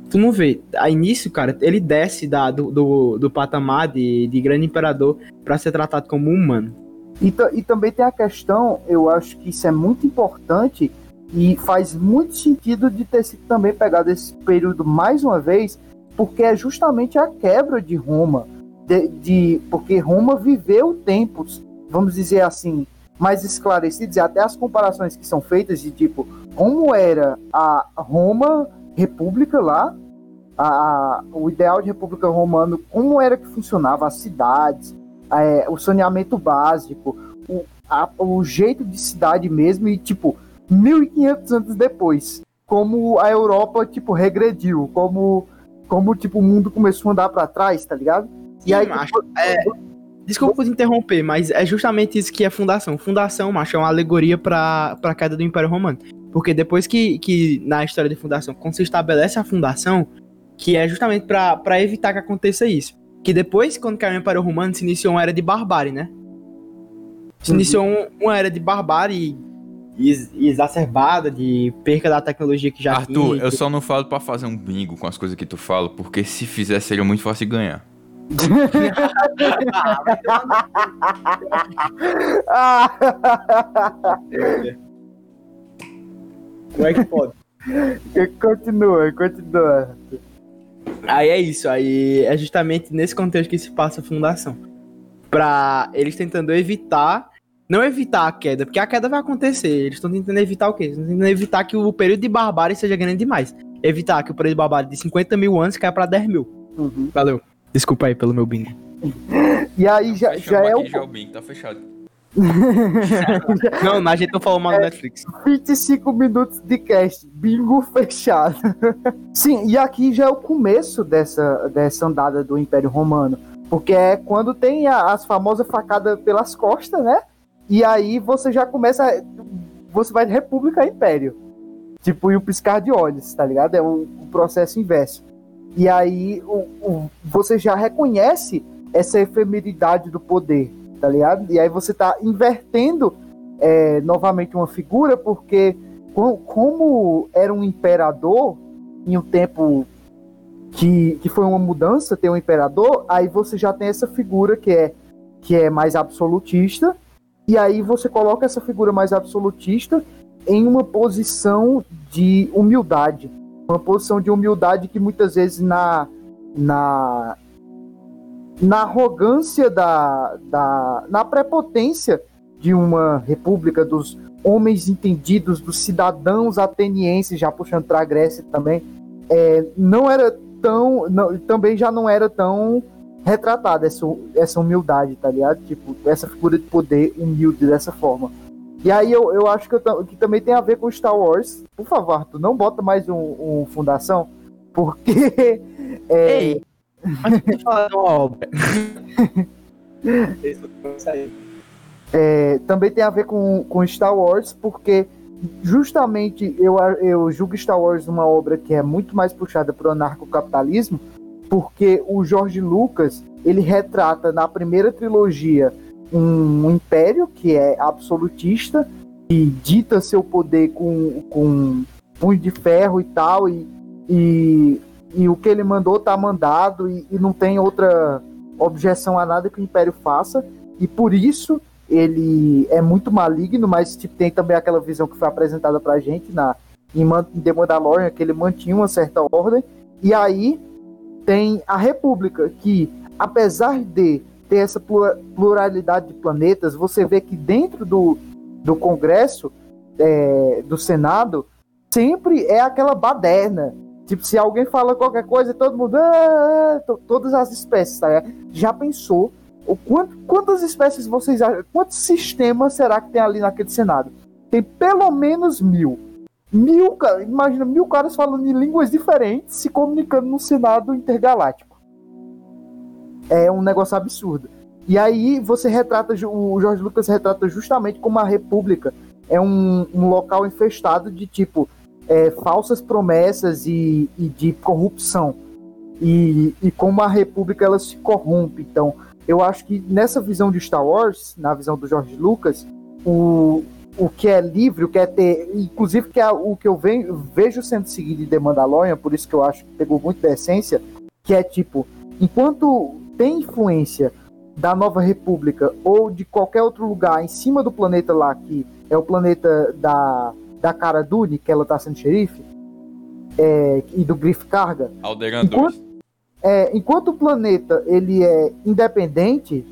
Tu não vê. Aí nisso, cara, ele desce da, do, do, do patamar de, de grande imperador para ser tratado como humano. E, e também tem a questão, eu acho que isso é muito importante e faz muito sentido de ter sido também pegado esse período mais uma vez, porque é justamente a quebra de Roma. De, de, porque Roma viveu tempos, vamos dizer assim, mais esclarecidos, e até as comparações que são feitas de tipo, como era a Roma República lá, a, o ideal de República Romana, como era que funcionava as cidades, é, o saneamento básico, o, a, o jeito de cidade mesmo, e tipo, 1500 anos depois, como a Europa, tipo, regrediu, como, como tipo, o mundo começou a andar para trás, tá ligado? E aí, macho, tipo, é, desculpa por interromper, mas é justamente isso que é fundação. Fundação, macho, é uma alegoria para a queda do Império Romano. Porque depois que, que, na história de fundação, quando se estabelece a fundação, que é justamente para evitar que aconteça isso. Que depois, quando caiu o Império Romano, se iniciou uma era de barbárie, né? Se uhum. iniciou um, uma era de barbárie exacerbada, de perca da tecnologia que já Arthur, tinha. Arthur, eu só não falo para fazer um bingo com as coisas que tu fala, porque se fizer seria muito fácil ganhar. Como é que pode? Continua, continua. Aí é isso, aí é justamente nesse contexto que se passa a fundação. Pra eles tentando evitar, não evitar a queda, porque a queda vai acontecer. Eles estão tentando evitar o quê? Eles estão tentando evitar que o período de barbárie seja grande demais. Evitar que o período de barbárie de 50 mil anos caia pra 10 mil. Uhum. Valeu. Desculpa aí pelo meu bingo. E aí já, já é o. Já o bingo, tá fechado. não, a gente não falou mal é, Netflix. 25 minutos de cast, bingo fechado. Sim, e aqui já é o começo dessa, dessa andada do Império Romano. Porque é quando tem a, as famosas facadas pelas costas, né? E aí você já começa. Você vai de República a Império. Tipo, e o piscar de olhos, tá ligado? É o, o processo inverso. E aí o, o, você já reconhece essa efemeridade do poder tá ligado? E aí você tá invertendo é, novamente uma figura, porque como era um imperador em um tempo que, que foi uma mudança ter um imperador, aí você já tem essa figura que é, que é mais absolutista, e aí você coloca essa figura mais absolutista em uma posição de humildade. Uma posição de humildade que muitas vezes na, na na arrogância da, da na prepotência de uma república dos homens entendidos, dos cidadãos atenienses, já puxando para a Grécia também, é, não era tão, não, também já não era tão retratada essa, essa humildade, tá ligado? Tipo, essa figura de poder humilde dessa forma. E aí eu, eu acho que, eu, que também tem a ver com Star Wars. Por favor, tu não bota mais um, um Fundação, porque é, Ei falar de uma obra. é, também tem a ver com, com Star Wars, porque justamente eu, eu julgo Star Wars uma obra que é muito mais puxada para o anarcocapitalismo, porque o George Lucas ele retrata na primeira trilogia um, império que é absolutista e dita seu poder com, com punho de ferro e tal, e, e e o que ele mandou tá mandado e, e, não tem outra objeção a nada que o Império faça. E por isso ele é muito maligno, mas tipo, tem também aquela visão que foi apresentada pra gente na, em, The Mandalorian, que ele mantinha uma certa ordem. E aí tem a República, que apesar de ter essa pluralidade de planetas, você vê que dentro do, do Congresso é, do Senado sempre é aquela baderna. Tipo, se alguém fala qualquer coisa, todo mundo. Ah, todas as espécies, tá? Já pensou o quanto, quantas espécies vocês acham? Quantos sistemas será que tem ali naquele Senado? Tem pelo menos mil. Mil, imagina, mil caras falando em línguas diferentes se comunicando no Senado intergaláctico. É um negócio absurdo. E aí você retrata, o Jorge Lucas retrata justamente como a República é um, um local infestado de tipo é, falsas promessas e, e de corrupção. E, e, como a República ela se corrompe. Então, eu acho que nessa visão de Star Wars, na visão do George Lucas, o, o que é livre, o que é ter, inclusive que é o que eu vejo sendo seguido de The Mandalorian, por isso que eu acho que pegou muito da essência, que é tipo, enquanto tem influência da Nova República ou de qualquer outro lugar em cima do planeta lá que é o planeta da da Cara Dune, que ela tá sendo xerife, é, e do Griff Carga. Alderan enquanto, é, enquanto o planeta ele é independente,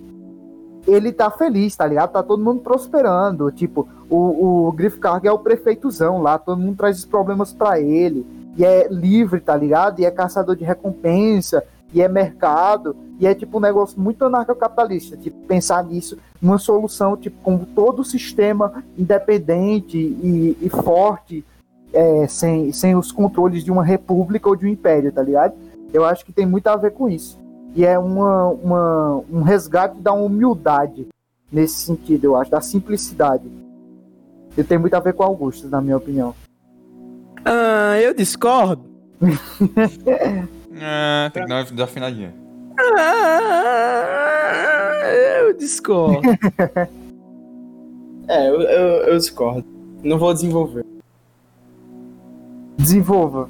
ele tá feliz, tá ligado? Tá todo mundo prosperando. Tipo, o, o Griff Carga é o prefeitozão lá, todo mundo traz os problemas para ele. E é livre, tá ligado? E é caçador de recompensa, e é mercado, e é tipo um negócio muito anarcocapitalista, tipo, pensar nisso, uma solução, tipo, com todo o sistema independente e, e forte, é, sem, sem os controles de uma república ou de um império, tá ligado? Eu acho que tem muito a ver com isso. E é uma, uma, um resgate da humildade nesse sentido, eu acho, da simplicidade. E tem muito a ver com Augusto, na minha opinião. Ah, eu discordo. ah, tem que dar uma desafinadinha. Ah, eu discordo. é, eu, eu, eu, discordo. Não vou desenvolver. Desenvolva.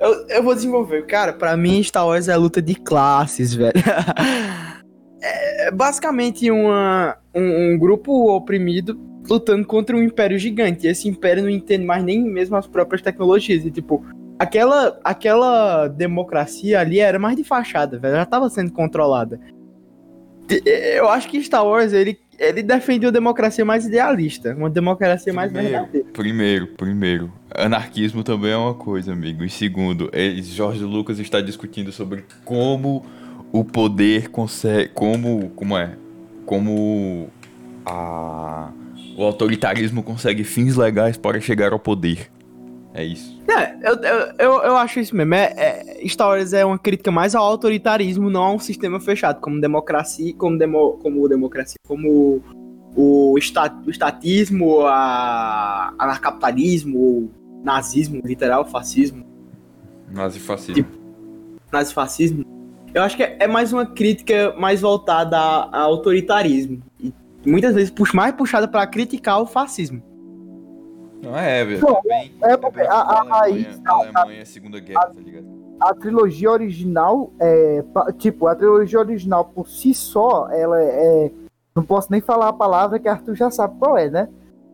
Eu, eu vou desenvolver. Cara, pra mim, Star Wars é luta de classes, velho. é basicamente uma, um, um grupo oprimido lutando contra um império gigante. E esse império não entende mais nem mesmo as próprias tecnologias. E, tipo, aquela, aquela democracia ali era mais de fachada, velho. Já estava sendo controlada. Eu acho que Star Wars, ele, ele defendeu a democracia mais idealista, uma democracia mais verdadeira. Primeiro, primeiro, anarquismo também é uma coisa, amigo. E segundo, ele, Jorge Lucas está discutindo sobre como o poder consegue, como, como é, como a, o autoritarismo consegue fins legais para chegar ao poder. É isso. É, eu, eu, eu, acho isso mesmo. É, é, Star Wars é uma crítica mais ao autoritarismo, não a um sistema fechado, como democracia, como, demo, como democracia, como o, estat, o estatismo, a anarcapitalismo, o nazismo, literal, fascismo. Nazifascismo. Tipo, nazifascismo. Eu acho que é, é mais uma crítica mais voltada a, a autoritarismo. E muitas vezes puxa, mais puxada para criticar o fascismo. Não é, velho. Não, é, é porque a, a, Alemanha, a, Alemanha é Segunda Guerra, a, tá ligado? A trilogia original, é, tipo, a trilogia original por si só, ela é. Não posso nem falar a palavra que Arthur já sabe qual é, né?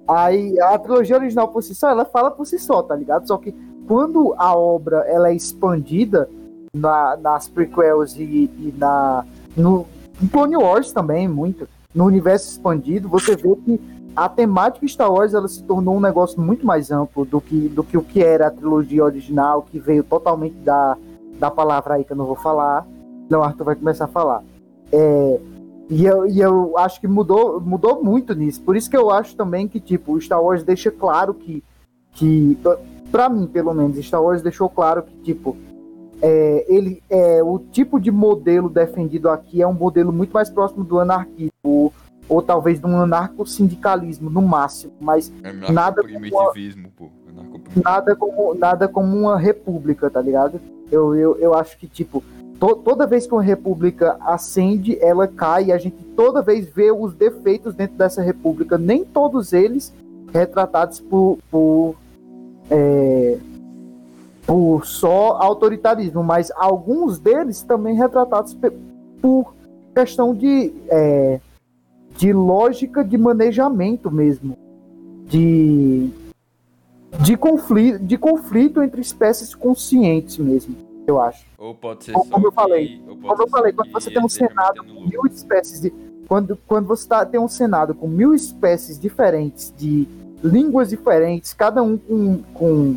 Aí a trilogia original por si só, ela fala por si só, tá ligado? Só que quando a obra ela é expandida na, nas prequels e, e na no em Clone Wars também muito no universo expandido, você vê que a temática Star Wars ela se tornou um negócio muito mais amplo do que, do que o que era a trilogia original, que veio totalmente da, da palavra aí que eu não vou falar. Não, Arthur vai começar a falar. É, e, eu, e eu acho que mudou, mudou muito nisso. Por isso que eu acho também que, tipo, o Star Wars deixa claro que, que para mim, pelo menos, Star Wars deixou claro que, tipo, é, ele é o tipo de modelo defendido aqui é um modelo muito mais próximo do anarquismo ou talvez de um anarco-sindicalismo no máximo, mas é nada primitivismo, como pô. Nada como, nada como uma república, tá ligado? Eu, eu, eu acho que, tipo, to, toda vez que uma república acende, ela cai, e a gente toda vez vê os defeitos dentro dessa república, nem todos eles retratados por, por, é, por só autoritarismo, mas alguns deles também retratados por questão de. É, de lógica de manejamento mesmo, de de conflito, de conflito entre espécies conscientes mesmo, eu acho. Ou pode ser como eu falei, como eu falei, quando você tem um senado com mil espécies de quando, quando você tá, tem um senado com mil espécies diferentes de, línguas diferentes, cada um com, com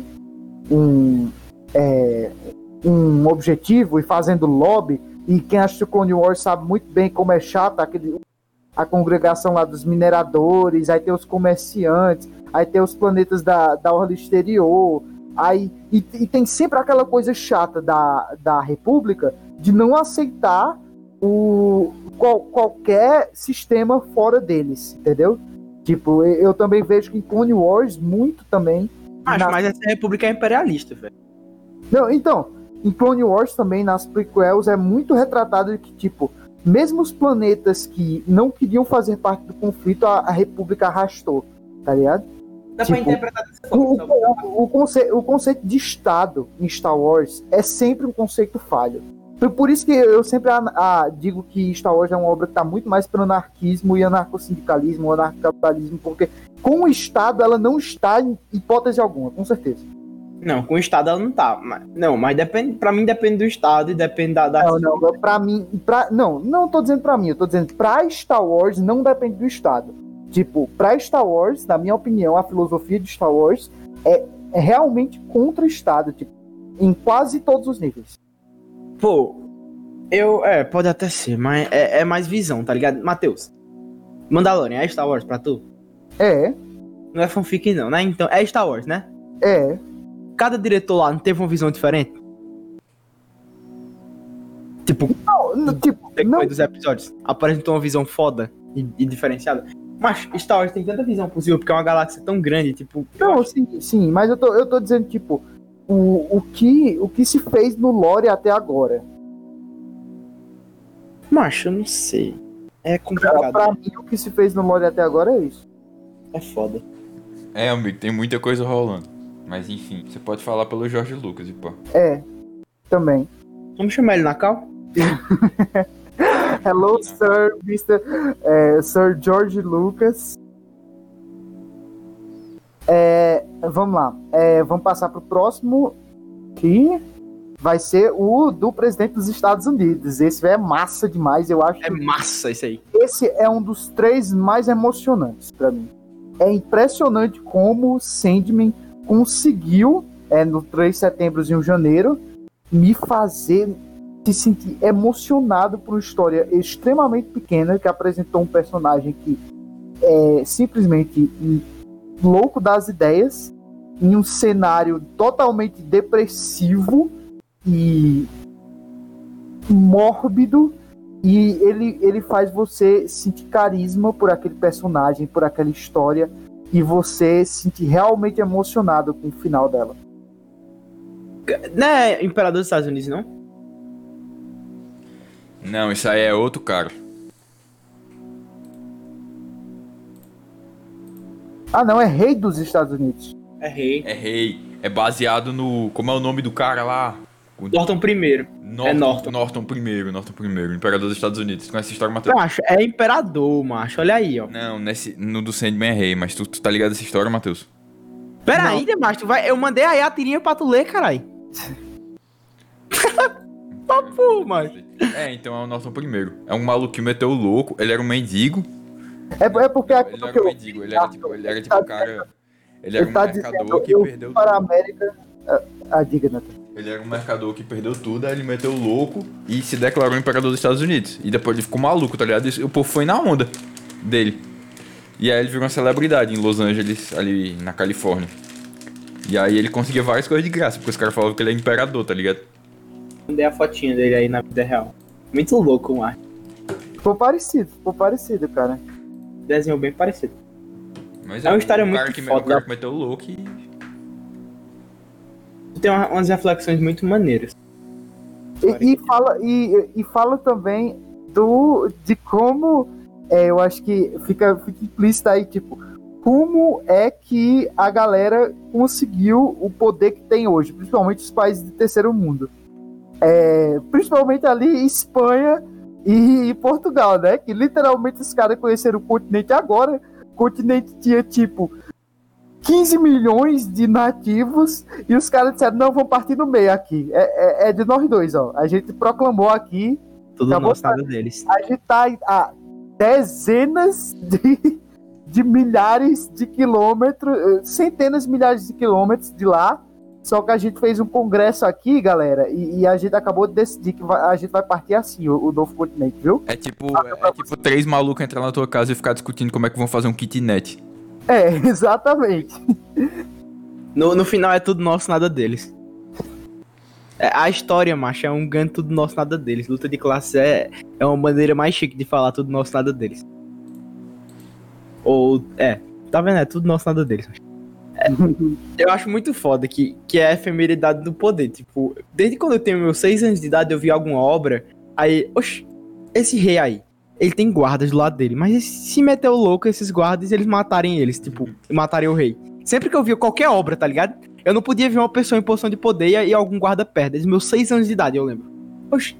um, é, um objetivo e fazendo lobby. E quem assistiu Clone Wars sabe muito bem como é chato aquele, a congregação lá dos mineradores, aí tem os comerciantes, aí tem os planetas da, da orla exterior, aí e, e, tem sempre aquela coisa chata da, da República de não aceitar o, qual, qualquer sistema fora deles, entendeu? Tipo, eu também vejo que em Clone Wars muito também. Mas, na... mas essa República é imperialista, velho. Não, então, em Clone Wars também, nas prequels, é muito retratado que, tipo, mesmo os planetas que não queriam fazer parte do conflito, a, a República arrastou, tá ligado? Dá tipo, pra interpretar dessa forma. O, o, conce, o conceito de Estado em Star Wars é sempre um conceito falho. Por isso que eu sempre a, a, digo que Star Wars é uma obra que está muito mais para anarquismo e anarcossindicalismo, anarcocapitalismo, porque com o Estado ela não está em hipótese alguma, com certeza. Não, com o Estado ela não tá. Mas, não, mas depende, pra mim depende do Estado e depende da. da... Não, não, pra mim. Pra, não, não tô dizendo pra mim, eu tô dizendo pra Star Wars não depende do Estado. Tipo, pra Star Wars, na minha opinião, a filosofia de Star Wars é, é realmente contra o Estado, tipo, em quase todos os níveis. Pô, eu. É, pode até ser, mas é, é mais visão, tá ligado? Matheus, Mandalorian é Star Wars pra tu? É. Não é fanfic, não, né? Então, é Star Wars, né? É cada diretor lá não teve uma visão diferente? Tipo, não, não, tipo, depois dos episódios, apresentou uma visão foda e, e, diferenciada. Mas Star Wars tem tanta visão possível, porque é uma galáxia tão grande, tipo. Não, acho... sim, sim, mas eu tô, eu tô dizendo, tipo, o, o, que, o que se fez no lore até agora. Macho, eu não sei. É complicado. Pra, pra mim, o que se fez no lore até agora é isso. É foda. É, amigo, tem muita coisa rolando. Mas enfim, você pode falar pelo Jorge Lucas e pô. É, também. Vamos chamar ele na cal? Hello, Sir, Mr. É, Sir George Lucas. É, vamos lá. É, vamos passar para o próximo, que vai ser o do presidente dos Estados Unidos. Esse é massa demais, eu acho. É massa esse aí. Esse é um dos três mais emocionantes para mim. É impressionante como Sandman conseguiu, é, no 3 de setembro e 1 de janeiro, me fazer se sentir emocionado por uma história extremamente pequena que apresentou um personagem que é simplesmente louco das ideias em um cenário totalmente depressivo e mórbido e ele, ele faz você sentir carisma por aquele personagem, por aquela história e você se sentir realmente emocionado com o final dela. Não é Imperador dos Estados Unidos, não? Não, isso aí é outro cara. Ah, não, é rei dos Estados Unidos. É rei. É rei. É baseado no. Como é o nome do cara lá? Norton I. Norton, é Norton. Norton I, Norton I, Imperador dos Estados Unidos. Tu conhece essa história, Matheus? Macho, é Imperador, macho. Olha aí, ó. Não, nesse, no do Sandman é rei, mas tu, tu tá ligado essa história, Matheus? Pera aí, macho, tu vai, eu mandei aí a tirinha pra tu ler, carai. Papo, macho. É, então é o Norton I. É um maluco que meteu o louco, ele era um mendigo. É, é porque... Ele, ele era um mendigo, ele era tipo, ele era tipo um cara... Ele era um tá mercador que perdeu... Para a América... A, a diga, Nathan. Ele era um mercador que perdeu tudo, aí ele meteu o louco e se declarou imperador dos Estados Unidos. E depois ele ficou maluco, tá ligado? E o povo foi na onda dele. E aí ele virou uma celebridade em Los Angeles, ali na Califórnia. E aí ele conseguia várias coisas de graça, porque os caras falavam que ele é imperador, tá ligado? Mandei a fotinha dele aí na vida real. Muito louco o Mark. Ficou parecido, ficou parecido, cara. Desenho bem parecido. Mas é, é uma história muito que, foda. O cara que meteu o louco e tem umas reflexões muito maneiras. E, e fala, e, e fala também do de como é, eu acho que fica, fica implícito aí, tipo, como é que a galera conseguiu o poder que tem hoje, principalmente os países do terceiro mundo. É, principalmente ali Espanha e, e, Portugal, né? Que literalmente os caras conheceram o continente agora. O continente tinha tipo 15 milhões de nativos e os caras disseram, não, vamos partir no meio aqui. É, é, é de nós dois, ó. A gente proclamou aqui. Tudo nada deles. A gente tá a dezenas de, de milhares de quilômetros, eh, centenas de milhares de quilômetros de lá. Só que a gente fez um congresso aqui, galera, e, e a gente acabou de decidir que vai- a gente vai partir assim, o, o novo continente, viu? É tipo, é, é tipo três malucos entrar na tua casa e ficar discutindo como é que vão fazer um kitnet. É, exatamente. No, no final é tudo nosso, nada deles. É, a história, macho, é um ganho tudo nosso, nada deles. Luta de classe é, é uma maneira mais chique de falar tudo nosso, nada deles. Ou, é, tá vendo? É tudo nosso, nada deles. É, eu acho muito foda que, que é a efemeridade do poder. Tipo, desde quando eu tenho meus seis anos de idade, eu vi alguma obra, aí, oxe, esse rei aí, ele tem guardas do lado dele, mas se meter o louco, esses guardas, eles matarem eles, tipo, matarem o rei. Sempre que eu via qualquer obra, tá ligado? Eu não podia ver uma pessoa em posição de poder e, algum guarda perto. Desde meus seis anos de idade, eu lembro. Oxe,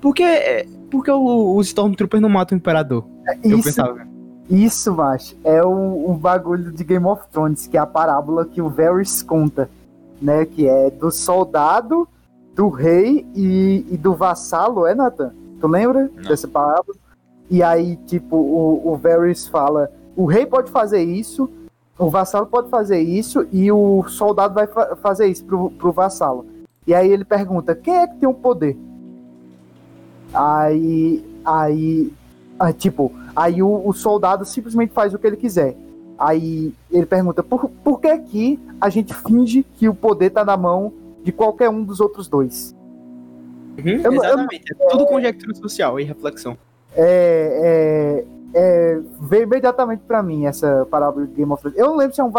por que, é, por que os Stormtroopers não matam o Imperador? Eu Isso, pensava. isso, macho, é o, o bagulho de Game of Thrones, que é a parábola que o Varys conta, né? Que é do soldado, do rei e, e do vassalo, é, Nathan? Tu lembra Não. dessa parábola? E aí, tipo, o, o Varys fala: o rei pode fazer isso, o vassalo pode fazer isso, e o soldado vai fa- fazer isso pro, pro vassalo. E aí ele pergunta: quem é que tem o poder? Aí, aí, ah, tipo, aí o, o soldado simplesmente faz o que ele quiser. Aí ele pergunta: por, por que que a gente finge que o poder tá na mão de qualquer um dos outros dois? Uhum, Eu não- eu exatamente. É tudo conjectura social e reflexão. É, é, é, veio imediatamente pra mim essa parábola de Game of Thrones. Eu não lembro se é um,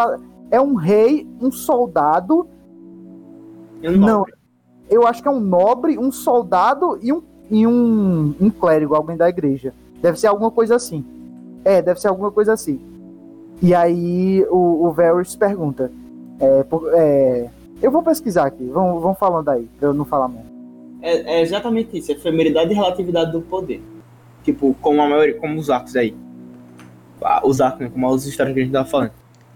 é um rei, um soldado. Eu Não, eu acho que é um nobre, um soldado e um, e um, um clérigo, alguém da igreja. Deve ser alguma coisa assim. É, deve ser alguma coisa assim. E aí o, o Varys pergunta. é, por- é, eu vou pesquisar aqui, vão, vão falando aí, pra eu não falar mesmo. É, é exatamente isso, efemeridade e relatividade do poder. Tipo, como a maioria, como os arcos aí. Ah, Os arcos, né? Como as histórias que a gente tava falando.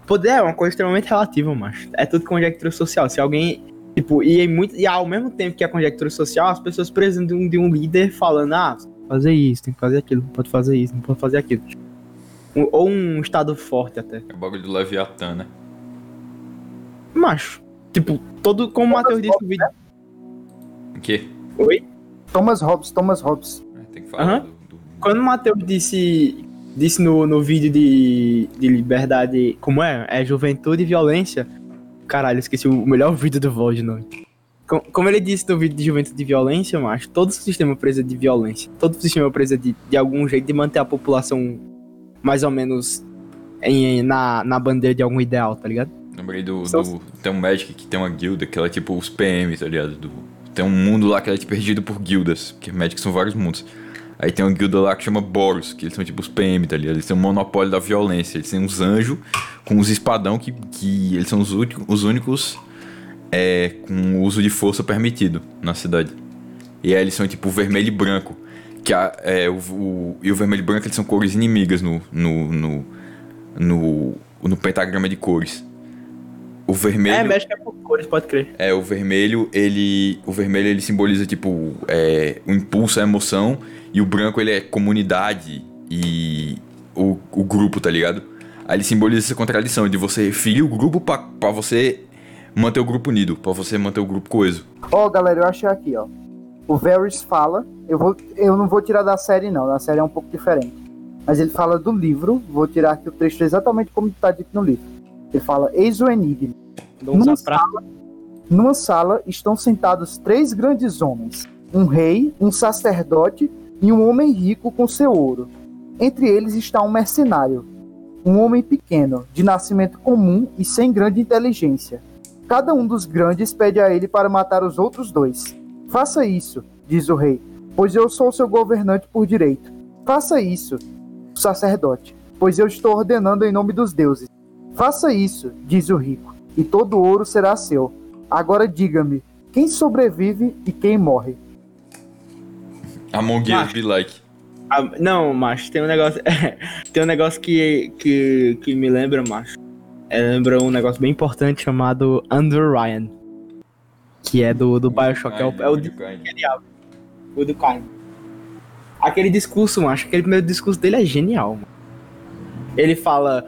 Poder é uma coisa extremamente relativa, macho. É tudo conjectura social. Se alguém. Tipo, e, é muito, e ao mesmo tempo que a conjectura social, as pessoas precisam de um, de um líder falando, ah, você tem que fazer isso, tem que fazer aquilo, não pode fazer isso, não pode fazer aquilo. Um- ou um estado forte até. É o bagulho do Leviatã, né? Macho. Tipo, todo. Como o Matheus disse no vídeo. O quê? Oi? Thomas Hobbes, Thomas Hobbes. É, Tem que falar Aham. do, do- Quando o Matheus disse, disse no, no vídeo de, de liberdade, como é? É juventude e violência. Caralho, eu esqueci o melhor vídeo do Vol de nome. Com- Como ele disse no vídeo de juventude e violência, macho, todo sistema precisa de violência. Todo sistema precisa de, de algum jeito de manter a população mais ou menos em, na, na bandeira de algum ideal, tá ligado? Lembrei do, São- do- Tem um Magic que tem uma guilda que ela é tipo os PM, tá ligado? Do- tem um mundo lá que ela é tipo, regido por guildas, porque Magic são vários mundos. Aí tem uma guilda lá que chama Boros, que eles são tipo os PM, tá ligado? Eles têm um monopólio da violência. Eles têm uns anjos com uns espadão que, que eles são os, únicos- os únicos é, com uso de força permitido na cidade. E aí eles são tipo vermelho e branco. Que a, é, o, o- e o vermelho e branco eles são cores inimigas no, no, no, no, no pentagrama de cores. O vermelho. É, é por cores, pode crer. É, o vermelho, ele. O vermelho ele simboliza, tipo, é, o impulso, a emoção. E o branco ele é comunidade e o, o grupo, tá ligado? Aí ele simboliza essa contradição de você ferir o grupo pra, pra você manter o grupo unido, pra você manter o grupo coeso. Ó, galera, eu achei aqui, ó. O Varys fala, eu, vou, eu não vou tirar da série, não, da série é um pouco diferente. Mas ele fala do livro, vou tirar aqui o trecho exatamente como está dito no livro. Ele fala: Eis o enigma. Numa pra... Numa sala estão sentados três grandes homens: um rei, um sacerdote e um homem rico com seu ouro. Entre eles está um mercenário, um homem pequeno, de nascimento comum e sem grande inteligência. Cada um dos grandes pede a ele para matar os outros dois. Faça isso, diz o rei, pois eu sou seu governante por direito. Faça isso, o sacerdote, pois eu estou ordenando em nome dos deuses. Faça isso, diz o rico, e todo o ouro será seu. Agora diga-me, quem sobrevive e quem morre? Among Us be like. Ah, não, macho, tem um negócio. tem um negócio que, que, que me lembra, macho. É, lembra um negócio bem importante chamado Under Ryan. Que é do, do Bioshock. É o, é o, o do Caio. Aquele discurso, macho, aquele primeiro discurso dele é genial, mano. Ele fala: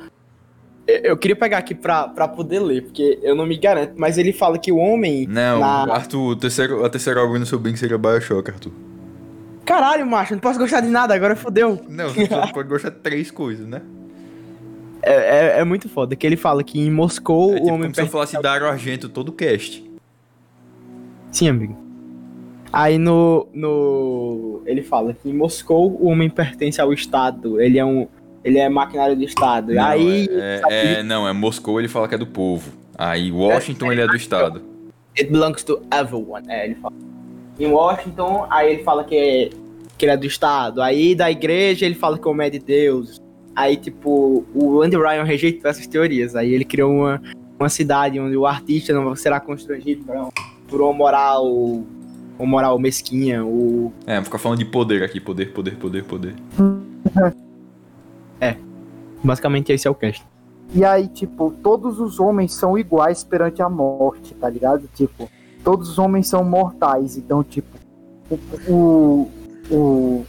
Eu queria pegar aqui pra, pra poder ler, porque eu não me garanto, mas ele fala que o homem. Não, na- Arthur, o terceiro, a terceira obra no seu bem seria Bioshock, Arthur. Caralho, macho, eu não posso gostar de nada, agora fodeu. Não, você só pode gostar de três coisas, né? É, é, é muito foda, que ele fala que em Moscou É o tipo homem como se eu falasse Dario Argento todo cast. Sim, amigo. Aí no, no. Ele fala que em Moscou o homem pertence ao Estado. Ele é um. Ele é maquinário do Estado. Não, aí. é, é- é- não, é Moscou, ele fala que é do povo. Aí Washington, ele é do estado. It belongs to everyone. É, ele fala. Em Washington, aí ele fala que, é, que ele é do Estado. Aí da igreja ele fala que o homem é de Deus. Aí, tipo, o Andy Ryan rejeitou essas teorias. Aí ele criou uma, uma cidade onde o artista não será constrangido por, por uma moral. Uma moral mesquinha. O, É, ficar falando de poder aqui, poder, poder, poder, poder. basicamente esse é o cast. E aí, tipo, todos os homens são iguais perante a morte, tá ligado? Tipo, todos os homens são mortais. Então, tipo, o, o,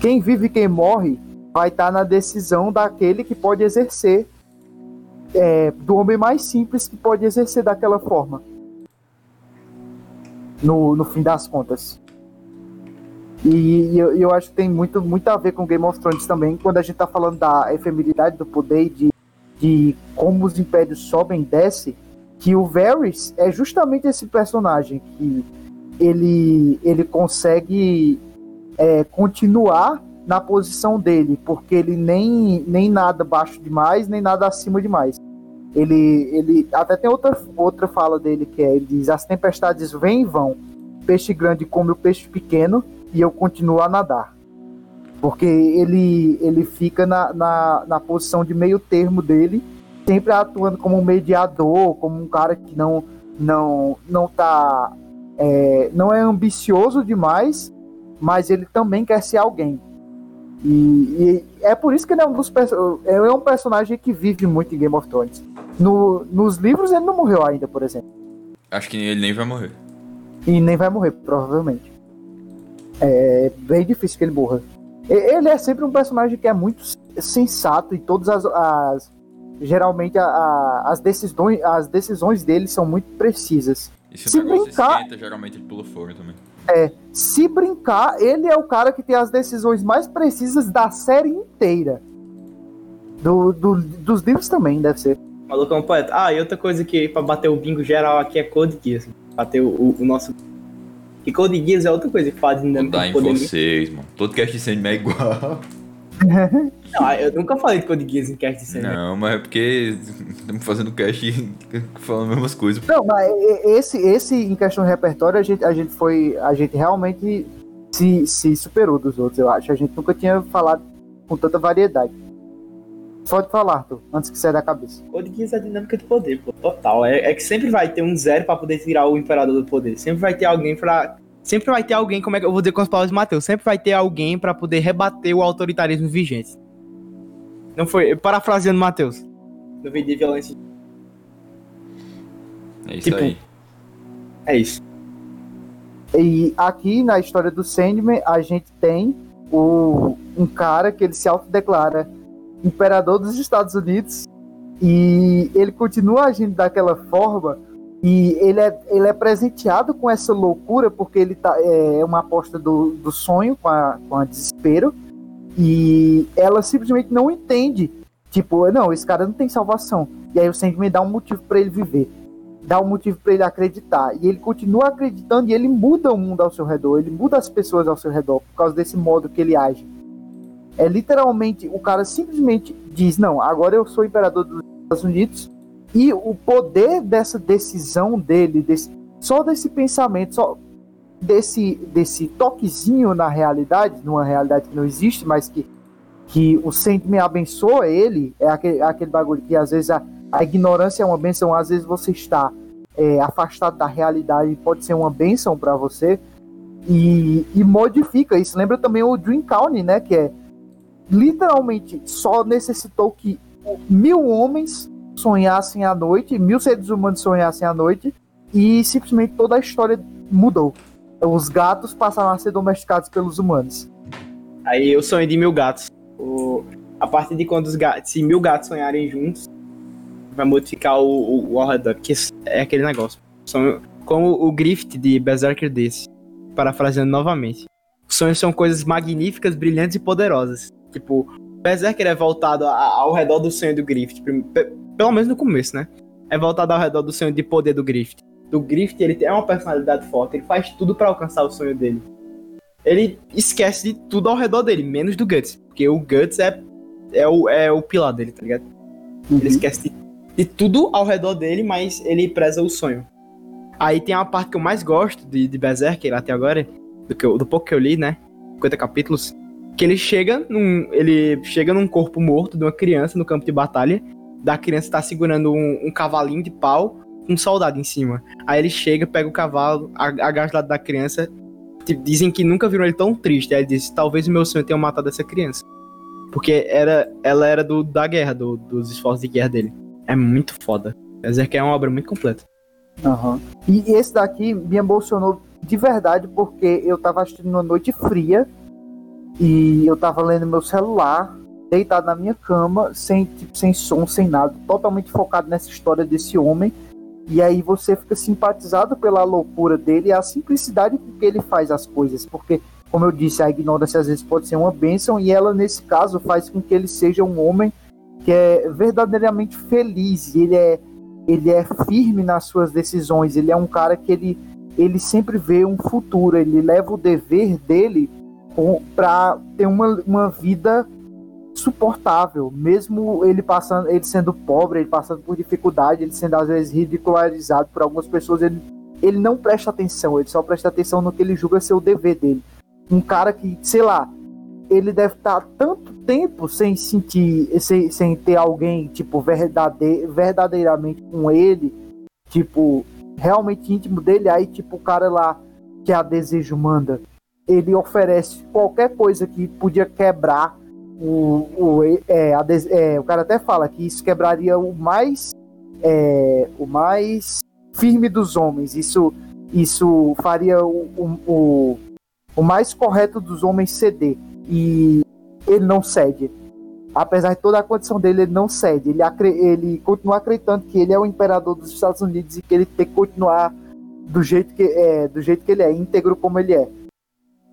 quem vive e quem morre vai estar na decisão daquele que pode exercer, é, do homem mais simples que pode exercer daquela forma. No, no fim das contas. E, eu, eu acho que tem muito, muito a ver com Game of Thrones também, quando a gente tá falando da efemeridade do poder de de como os impérios sobem e descem, que o Varys é justamente esse personagem que ele, ele consegue é, continuar na posição dele, porque ele nem, nem nada baixo demais, nem nada acima demais. Ele, ele até tem outra, outra fala dele que é, ele diz, as tempestades vêm e vão, peixe grande come o peixe pequeno e eu continuo a nadar porque ele, ele fica na, na, na posição de meio termo dele, sempre atuando como um mediador, como um cara que não não não tá é, não é ambicioso demais, mas ele também quer ser alguém. E, e é por isso que ele é um dos é um personagem que vive muito em Game of Thrones. No, nos livros ele não morreu ainda, por exemplo. Acho que ele nem vai morrer. E nem vai morrer, provavelmente. É bem difícil que ele morra. Ele é sempre um personagem que é muito sensato e todas as. as- geralmente a- a- as, decisões, as decisões dele são muito precisas. E se, Se brincar- esquenta, geralmente ele pula fora também. Se brincar, ele é o cara que tem as decisões mais precisas da série inteira. Do, do- dos livros também, deve ser. Malucão poeta. Ah, e outra coisa que pra bater o bingo geral aqui é Code Geass. Bater o, o, o nosso. E Code Geass é outra coisa que faz Vou dinâmica dar de em poder. vocês, mano. Todo cast de Sandman é igual. Não, eu nunca falei de Code Geass em cast de cena. Não, mas é porque estamos fazendo cast falando as mesmas coisas. Não, mas esse, esse em questão de repertório, a gente, a gente foi. A gente realmente se, se superou dos outros, eu acho. A gente nunca tinha falado com tanta variedade. Pode falar, Arthur, antes que saia da cabeça. Geass é dinâmica de poder, pô, total. É, é que sempre vai ter um zero pra poder tirar o imperador do poder. Sempre vai ter alguém pra. Sempre vai ter alguém, como é que eu vou dizer com as palavras de Matheus? Sempre vai ter alguém pra poder rebater o autoritarismo vigente. Não foi. Parafraseando Matheus. No vídeo de violência. É isso Tipo, aí. É isso. E aqui na história do Sandman, a gente tem o, um cara que ele se autodeclara imperador dos Estados Unidos e ele continua agindo daquela forma e ele é, ele é presenteado com essa loucura porque ele tá, é uma aposta do, do sonho com a, com a desespero e ela simplesmente não entende tipo, não, esse cara não tem salvação e aí o Sandman dá um motivo para ele viver dá um motivo para ele acreditar. E ele continua acreditando e ele muda o mundo ao seu redor, ele muda as pessoas ao seu redor por causa desse modo que ele age. É literalmente, o cara simplesmente diz: Não, agora eu sou imperador dos Estados Unidos. E o poder dessa decisão dele, desse, só desse pensamento, só desse, desse toquezinho na realidade, numa realidade que não existe, mas que, que o Sandman abençoa ele, é aquele, aquele bagulho que às vezes a, a ignorância é uma benção, às vezes você está é, afastado da realidade, pode ser uma benção para você e, e modifica isso. Lembra também o Dream County, né? Que é literalmente só necessitou que mil homens sonhassem à noite, mil seres humanos sonhassem à noite e simplesmente toda a história mudou. Os gatos passaram a ser domesticados pelos humanos. Aí eu sonho de mil gatos. O- A partir de quando os gatos, se mil gatos sonharem juntos, vai modificar o, o, o ao redor, que é aquele negócio. São, como o Grift de Berserker desse, parafraseando novamente. Sonhos são coisas magníficas, brilhantes e poderosas. Tipo, Berserker é voltado a, ao redor do sonho do Grift, pelo menos no começo, né? É voltado ao redor do sonho de poder do Grift. Do Grift, ele tem uma personalidade forte, ele faz tudo para alcançar o sonho dele. Ele esquece de tudo ao redor dele, menos do Guts, porque o Guts é, é, o, é o pilar dele, tá ligado? Uhum. Ele esquece de, de tudo ao redor dele, mas ele preza o sonho. Aí tem uma parte que eu mais gosto de, de Berserker até agora, do, que eu, do pouco que eu li, né? 50 capítulos. Que ele chega num. Ele chega num corpo morto de uma criança no campo de batalha. Da criança tá segurando um, um cavalinho de pau com um soldado em cima. Aí ele chega, pega o cavalo, agacha do lado da criança. Dizem que nunca viram ele tão triste. Aí ele diz: Talvez o meu sonho tenha matado essa criança. Porque era, ela era do, da guerra, do, dos esforços de guerra dele. É muito foda. Berserk é uma obra muito completa. Uhum. E esse daqui me emocionou de verdade, porque eu tava assistindo uma noite fria e eu tava lendo meu celular, deitado na minha cama, sem, tipo, sem som, sem nada, totalmente focado nessa história desse homem. E aí você fica simpatizado pela loucura dele e a simplicidade com que ele faz as coisas, porque, como eu disse, a ignorância às vezes pode ser uma bênção e ela, nesse caso, faz com que ele seja um homem que é verdadeiramente feliz. Ele é ele é firme nas suas decisões, ele é um cara que ele, ele sempre vê um futuro, ele leva o dever dele para ter uma, uma vida suportável, mesmo ele passando, ele sendo pobre, ele passando por dificuldade, ele sendo às vezes ridicularizado por algumas pessoas, ele, ele não presta atenção, ele só presta atenção no que ele julga ser o dever dele. Um cara que, sei lá, ele deve estar tanto tempo sem sentir, sem, sem ter alguém, tipo, verdade, verdadeiramente com ele, tipo, realmente íntimo dele, aí, tipo, o cara lá que a desejo manda, ele oferece qualquer coisa que podia quebrar o, o, é, a, é, o cara até fala que isso quebraria o mais é, o mais firme dos homens. Isso, isso faria o, o, o mais correto dos homens ceder e ele não cede. Apesar de toda a condição dele, ele não cede. Ele, ele continua acreditando que ele é o imperador dos Estados Unidos e que ele tem que continuar do jeito que é, do jeito que ele é, íntegro como ele é.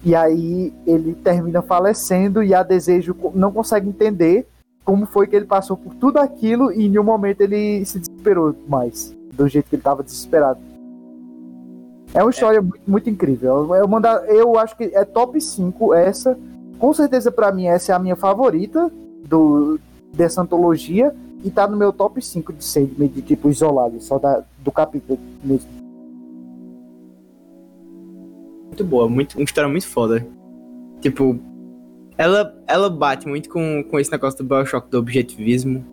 E aí ele termina falecendo e a Desejo não consegue entender como foi que ele passou por tudo aquilo e em um momento ele se desesperou mais, do jeito que ele estava desesperado. É uma história é. Muito, muito, incrível. Eu, manda, eu acho que é top 5 essa com certeza para mim essa é a minha favorita do, dessa antologia e tá no meu top 5 de Sandman, de tipo isolado, só da, do capítulo mesmo. Muito boa, muito, uma história muito foda. Tipo, ela, ela bate muito com, com esse negócio do Bioshock do objetivismo.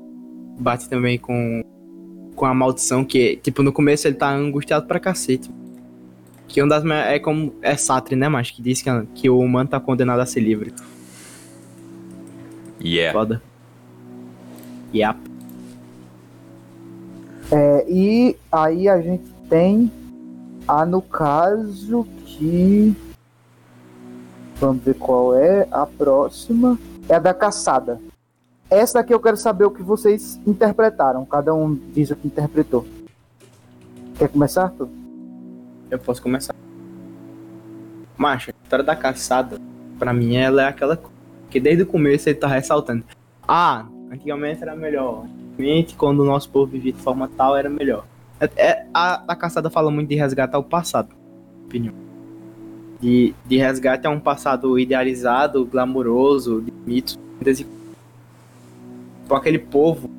Bate também com, com a maldição que, tipo, no começo ele tá angustiado pra cacete. Que um das é como é Satri, né, mas que diz que, que o humano tá condenado a ser livre. Yeah. Foda. Yep. É, e aí a gente tem a no caso que vamos ver qual é a próxima é a da caçada. Essa aqui eu quero saber o que vocês interpretaram. Cada um diz o que interpretou. Quer começar, tu? Eu posso começar. Macho, a história da caçada, pra mim, ela é aquela que desde o começo ele tá ressaltando. Ah, antigamente era melhor. Antigamente, quando o nosso povo vivia de forma tal, era melhor. É, é a, a caçada fala muito de resgatar o passado, opinião. De, de resgate a um passado idealizado, glamouroso, de mitos, com aquele povo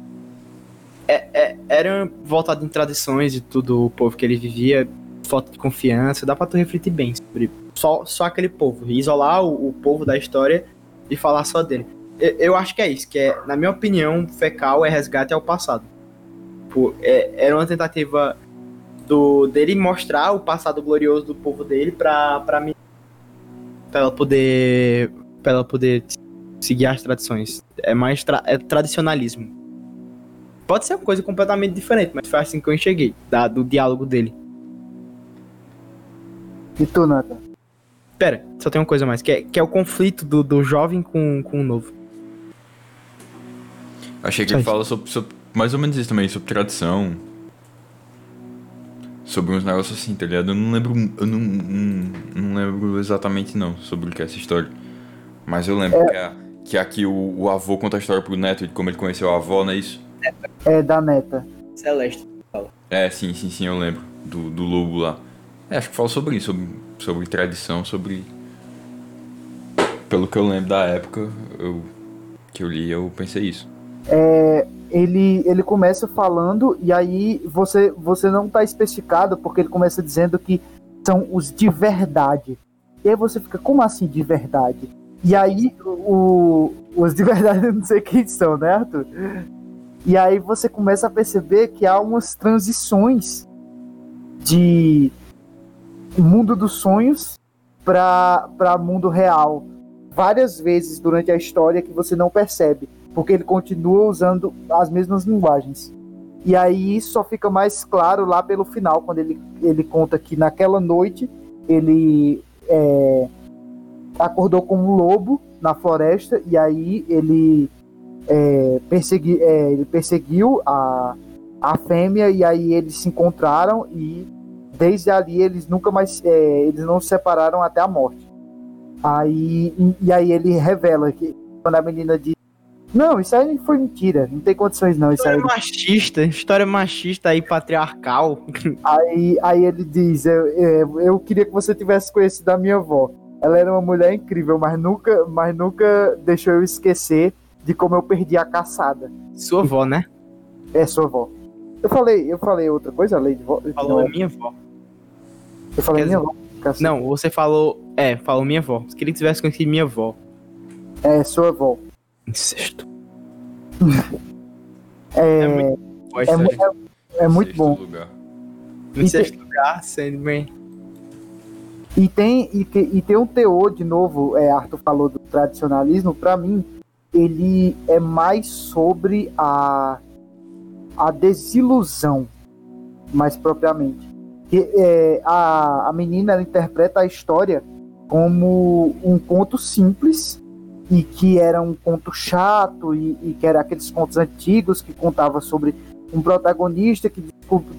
é, é, era voltado em tradições de tudo o povo que ele vivia, falta de confiança, dá pra tu refletir bem sobre só, só aquele povo, isolar o, o povo da história e falar só dele. Eu, eu, acho que é isso, que é, na minha opinião, fecal é resgate ao passado. Pô, é, era uma tentativa do dele mostrar o passado glorioso do povo dele pra, pra mim. Pra ela poder. Pra ela poder seguir as tradições. É mais tra é tradicionalismo. Pode ser uma coisa completamente diferente, mas foi assim que eu enxerguei, da, do diálogo dele. E tu, Nathan? Pera, só tem uma coisa mais, que é, que é o conflito do, do jovem com, com o novo. Achei que ele fala sobre, sobre, mais ou menos isso também, sobre tradição. Sobre uns negócios assim, tá ligado? Eu não lembro. Eu não, não, não lembro exatamente não sobre o que é essa história. Mas eu lembro que, a, que aqui o, o avô conta a história pro neto de como ele conheceu a avó, não é isso? É da neta. Celeste. É, sim, sim, sim, eu lembro. Do, do lobo lá. É, acho que fala sobre isso, sobre, sobre tradição, sobre. Pelo que eu lembro da época eu, que eu li, eu pensei isso. É, ele, ele começa falando e aí você, você não tá especificado porque ele começa dizendo que são os de verdade. E aí você fica, como assim de verdade? E aí o, os de verdade não sei quem são, né, Arthur? E aí você começa a perceber que há umas transições de mundo dos sonhos para mundo real. Várias vezes durante a história que você não percebe, porque ele continua usando as mesmas linguagens. E aí isso só fica mais claro lá pelo final, quando ele, ele conta que naquela noite ele é, acordou como um lobo na floresta e aí ele, é, persegui, é, ele perseguiu a, a fêmea e aí eles se encontraram e desde ali eles nunca mais é, eles não se separaram até a morte. Aí e, aí ele revela que quando a menina diz não, isso aí foi mentira, não tem condições não. Isso história aí... machista, história machista aí, patriarcal. Aí, aí ele diz: eu, eu, eu queria que você tivesse conhecido a minha avó. Ela era uma mulher incrível, mas nunca, mas nunca deixou eu esquecer de como eu perdi a caçada. Sua avó, né? É, sua avó. Eu falei, eu falei outra coisa, além de vó. Falou não, minha avó. Eu falei Quer minha avó. Não, você falou. É, falou minha avó. Queria que tivesse conhecido minha avó. É, sua avó. Incesto. É, É muito é, é, é muito bom. Lugar. No sexto lugar, Sandman. E tem, e, te- e tem um teor, de novo, é, Arthur falou do tradicionalismo, pra mim, ele é mais sobre a, a desilusão, mais propriamente. Que, é, a, a menina ela interpreta a história como um conto simples e que era um conto chato e, e que era aqueles contos antigos que contava sobre um protagonista que,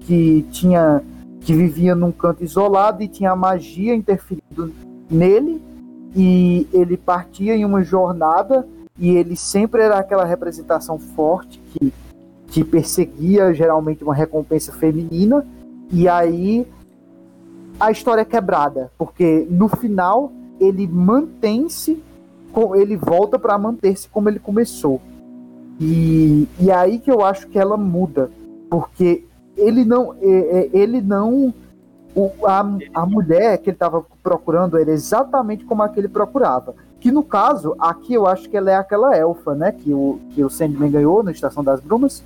que tinha que vivia num canto isolado e tinha magia interferindo nele e ele partia em uma jornada e ele sempre era aquela representação forte que, que perseguia geralmente uma recompensa feminina. E aí a história é quebrada porque no final ele mantém-se ele volta para manter-se como ele começou e, e aí que eu acho que ela muda porque ele não é- é- ele não o- a, a mulher que ele estava procurando era exatamente como a que ele procurava que no caso aqui eu acho que ela é aquela elfa né que o que o Sandman ganhou na Estação das Brumas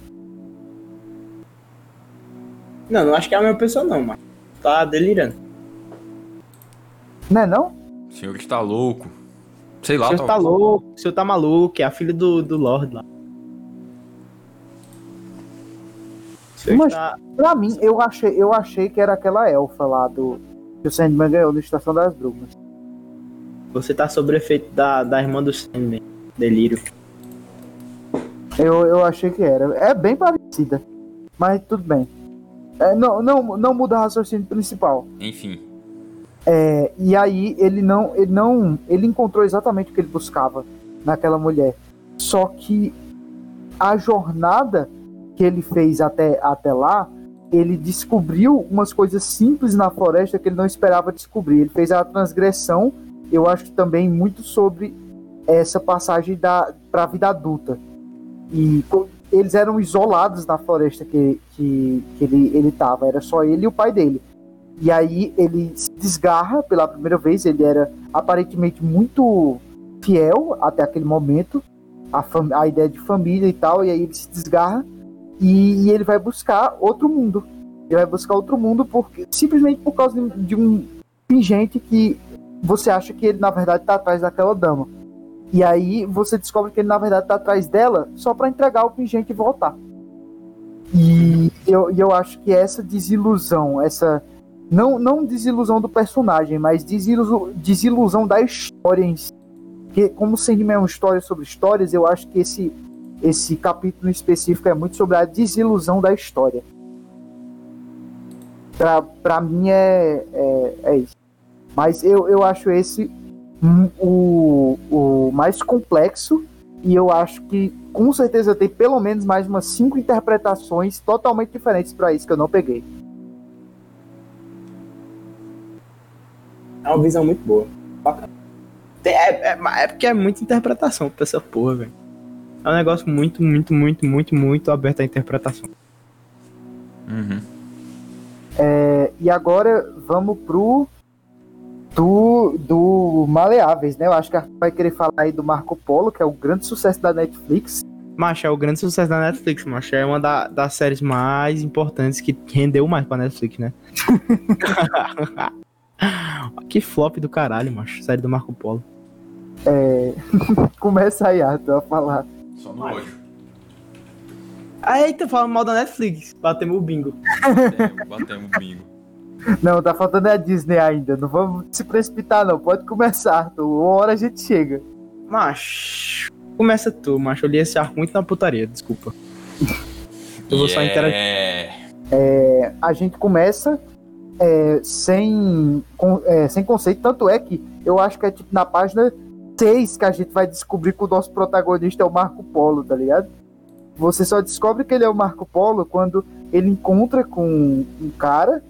Não, não acho que é a mesma pessoa, não, mas. Tá delirando. né não O senhor está louco. Sei O lá, senhor tal- tá louco, o senhor tá maluco, é a filha do, do Lord lá. O Mas- está- Pra mim eu achei eu achei que era aquela elfa lá do que o Sandman ganhou na Estação das Brumas Você tá sob o efeito da, da irmã do Sandman. Delírio. eu, eu achei que era é bem parecida mas tudo bem É, não, não, não muda o raciocínio principal Enfim. É, e aí ele não, ele não, ele encontrou exatamente o que ele buscava naquela mulher. Só que a jornada que ele fez até, até lá, ele descobriu umas coisas simples na floresta que ele não esperava descobrir. Ele fez a transgressão, eu acho também muito sobre essa passagem para a vida adulta. E eles eram isolados na floresta que, que, que ele estava, era só ele e o pai dele. E aí ele se desgarra pela primeira vez. Ele era aparentemente muito fiel até aquele momento, a, a ideia de família e tal. E aí ele se desgarra e, e ele vai buscar outro mundo. Ele vai buscar outro mundo porque simplesmente por causa de, de um pingente que você acha que ele na verdade tá atrás daquela dama. E aí você descobre que ele na verdade tá atrás dela só para entregar o pingente e voltar. E eu, eu acho que essa desilusão, essa não, não desilusão do personagem, mas desilusão, desilusão da história em si. Porque como o Sandman é uma história sobre histórias, eu acho que esse, esse capítulo específico é muito sobre a desilusão da história. Pra, pra mim é, é, é isso. Mas eu, eu acho esse o, o mais complexo e eu acho que com certeza tem pelo menos mais umas cinco interpretações totalmente diferentes para isso que eu não peguei. É uma visão muito boa. Bacana. É, é, é porque é muita interpretação pra essa porra, velho. É um negócio muito, muito, muito, muito, muito aberto à interpretação. Uhum. É, e agora vamos pro do, do Maleáveis, né? Eu acho que vai querer falar aí do Marco Polo, que é o grande sucesso da Netflix. Macho, é o grande sucesso da Netflix, macho. É uma da, das séries mais importantes que rendeu mais pra Netflix, né? que flop do caralho, macho. Série do Marco Polo. É... Começa aí, Arthur, a falar. Só no ódio. Ah, eita, fala mal da Netflix. Batemos o bingo. Batemos, batemos o bingo. Não, tá faltando a Disney ainda. Não vamos se precipitar, não. Pode começar, Arthur. Uma hora a gente chega. Macho. Começa tu, macho. Eu li esse arco muito na putaria, desculpa. Eu vou só interagir. É, a gente começa é, sem, com, é, sem conceito, tanto é que eu acho que é tipo na página 6 que a gente vai descobrir que o nosso protagonista é o Marco Polo, tá ligado? Você só descobre que ele é o Marco Polo quando ele encontra com um cara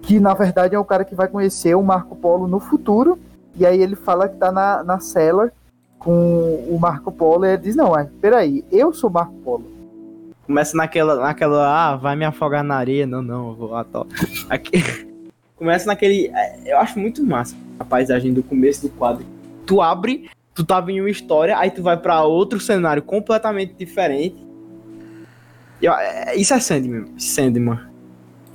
que na verdade é o cara que vai conhecer o Marco Polo no futuro. E aí ele fala que tá na, na cela com o Marco Polo e ele diz, não, é, peraí, eu sou Marco Polo. Começa naquela, naquela, ah, vai me afogar na areia, não, não, eu vou lá. Aqui, começa naquele, é, eu acho muito massa a paisagem do começo do quadro. Tu abre, tu tava em uma história, aí tu vai para outro cenário completamente diferente. Eu, é, isso é Sandman, Sandman.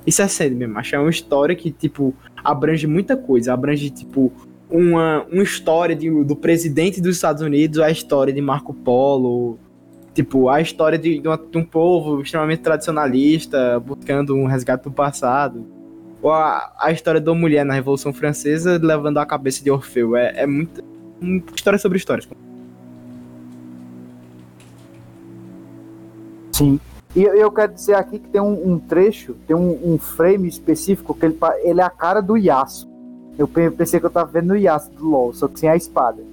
Isso é Sandman, macho. É uma história que, tipo, abrange muita coisa. Abrange, tipo, uma, uma história de, do presidente dos Estados Unidos, a história de Marco Polo, tipo, a história de, de, uma, de um povo extremamente tradicionalista, buscando um resgate do passado. Ou a, a história da mulher na Revolução Francesa levando a cabeça de Orfeu. É, é muita, história sobre histórias. Sim. E eu quero dizer aqui que tem um, um trecho, tem um, um, frame específico que ele, ele é a cara do Yasuo. Eu pensei que eu tava vendo o Yasuo do LoL, só que sem a espada.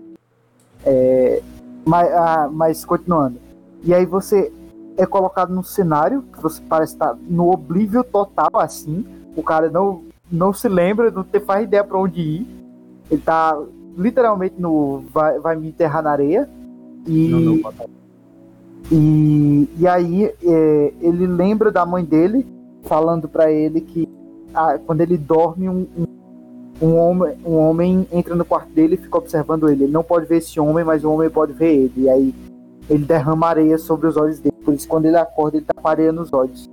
É, mas, ah, mas continuando. E aí você é colocado num cenário que você parece estar no oblívio total, assim. O cara não, não se lembra, não te faz ideia para onde ir. Ele tá literalmente no. Vai, vai me enterrar na areia. E. Não, não, e, e aí é, ele lembra da mãe dele falando para ele que ah, quando ele dorme um, um, um, homem, um homem entra no quarto dele e fica observando ele. Ele não pode ver esse homem, mas o homem pode ver ele. E aí ele derrama areia sobre os olhos dele. Por isso quando ele acorda ele tá com areia nos olhos.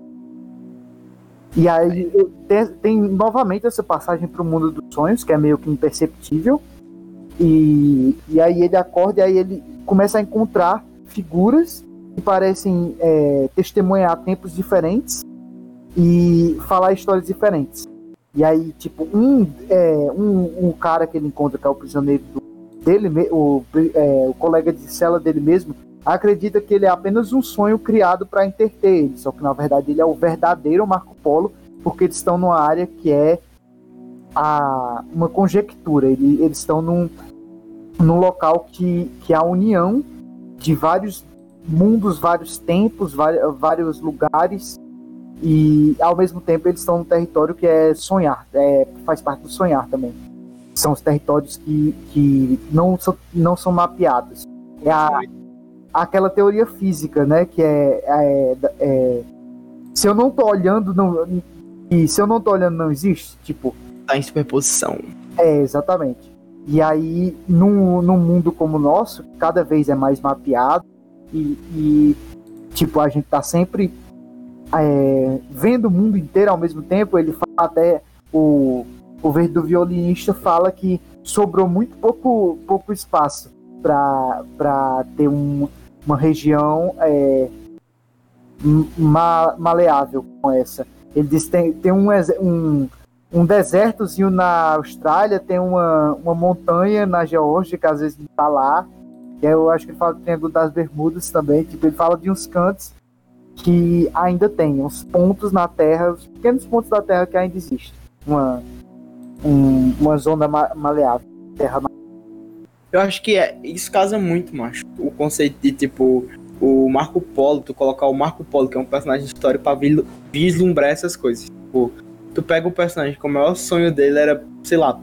E aí tem, tem novamente essa passagem para o mundo dos sonhos, que é meio que imperceptível. E, e aí ele acorda e aí ele começa a encontrar figuras que parecem é, testemunhar tempos diferentes e falar histórias diferentes. E aí, tipo, um, é, um, um cara que ele encontra, que é o prisioneiro dele, o, é, o colega de cela dele mesmo, acredita que ele é apenas um sonho criado para interter ele, só que na verdade ele é o verdadeiro Marco Polo, porque eles estão numa área que é a, uma conjectura, ele, eles estão num, num local que, que é a união de vários mundos, vários tempos, vários lugares e ao mesmo tempo eles estão num território que é sonhar, é, faz parte do sonhar também. São os territórios que, que não, são, não são mapeados. É a, aquela teoria física, né? Que é, é, é se eu não tô olhando, não, e se eu não tô olhando, não existe. Tipo. Tá em superposição. É, exatamente. E aí, num, num mundo como o nosso, cada vez é mais mapeado, e, e tipo, a gente tá sempre é, vendo o mundo inteiro ao mesmo tempo. Ele fala até o, o verde do violinista fala que sobrou muito pouco, pouco espaço para ter um, uma região é, ma, maleável com essa. Ele diz que tem, tem um, um, um desertozinho na Austrália, tem uma, uma montanha na Geórgia que às vezes não está lá, Que eu acho que ele fala do Triângulo das Bermudas também. Tipo, ele fala de uns cantos que ainda tem, uns pontos na Terra, os pequenos pontos da Terra que ainda existem. Uma, um, uma zona ma maleável. Terra Eu acho que é, isso casa muito, macho. O conceito de, tipo, o Marco Polo, tu colocar o Marco Polo, que é um personagem histórico, pra vislumbrar essas coisas. Tipo, tu pega o personagem, que o maior sonho dele era, sei lá,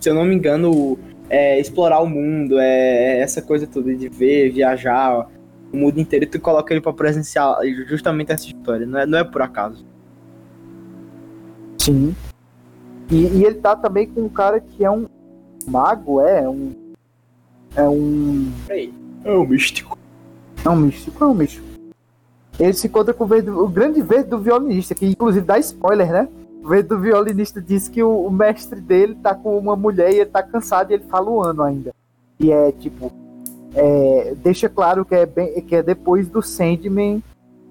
se eu não me engano, é, explorar o mundo, é, é essa coisa toda de ver, viajar o mundo inteiro, e tu coloca ele pra presenciar justamente essa história, não é, não é por acaso. Sim. E, e ele tá também com um cara que é um mago, é um. É um. É um místico. É um místico, é um místico. Ele se encontra com o, verde, o grande verde do violinista, que inclusive dá spoiler, né? O verde do violinista diz que o, o, mestre dele tá com uma mulher e ele tá cansado e ele fala o ano ainda. E é tipo. É, deixa claro que é, bem, que é depois do Sandman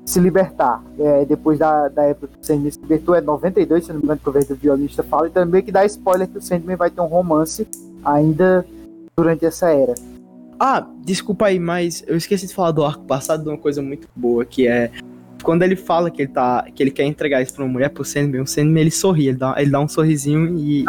se libertar. É, depois da, da época que o Sandman se libertou, é 92, se não me engano, que o verde do violinista fala. E também que dá spoiler que o Sandman vai ter um romance ainda durante essa era. Ah, desculpa aí, mas eu esqueci de falar do arco passado de uma coisa muito boa, que é quando ele fala que ele tá que ele quer entregar isso pra uma mulher pro Sandman, o Sandman ele sorri, ele dá, ele dá um sorrisinho e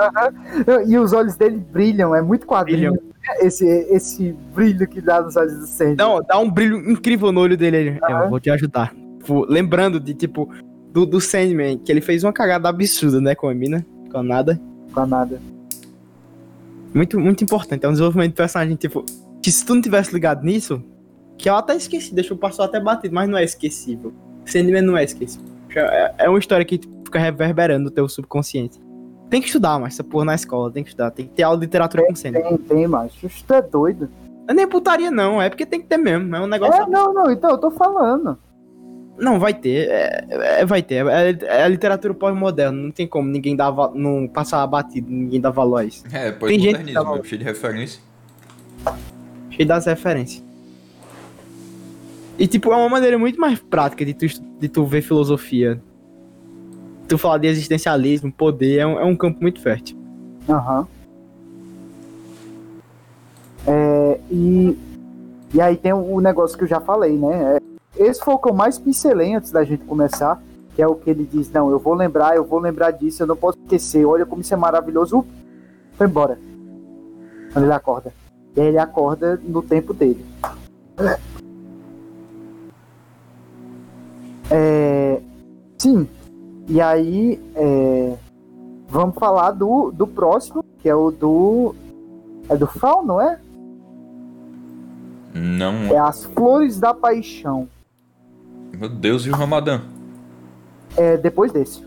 e os olhos dele brilham, é muito quadrinho. Brilham. Esse, esse brilho que dá nos olhos do Sandman. Não, dá um brilho incrível no olho dele. Eu vou te ajudar. Tipo, lembrando de tipo do, do Sandman, que ele fez uma cagada absurda, né, com a mina, com a nada. Com a nada. Muito, muito importante. É um desenvolvimento de personagem, tipo, que se tu não tivesse ligado nisso, que eu até esqueci, deixa eu passar até batido, mas não é esquecível. Sandman não é esquecível. É, é uma história que fica reverberando no teu subconsciente. Tem que estudar, mas essa porra na escola, tem que estudar. Tem que ter aula de literatura tem, com Sandman. Tem, tem, mas tu é doido. É nem putaria, não. É porque tem que ter mesmo. É um negócio. É, não, não, então eu tô falando. Não, vai ter. É, é, vai ter. É, é a literatura pós-moderna. Não tem como ninguém dar, não passar batido, ninguém dar valor a isso. É, pós-modernismo, cheio de referência cheio das referências. E, tipo, é uma maneira muito mais prática de tu, de tu ver filosofia. Tu falar de existencialismo, poder, é um, é um campo muito fértil. Aham. Uhum. É, e, e aí tem o negócio que eu já falei, né? É, esse foi o que eu mais pincelei antes da gente começar, que é o que ele diz, não, eu vou lembrar, eu vou lembrar disso, eu não posso esquecer, olha como isso é maravilhoso. Foi embora. Quando ele acorda. E aí ele acorda no tempo dele. É, sim. E aí é, vamos falar do, do próximo, que é o do. É do Fal, não é? Não. É As Flores da Paixão. Meu Deus, e o Ramadã? É depois desse.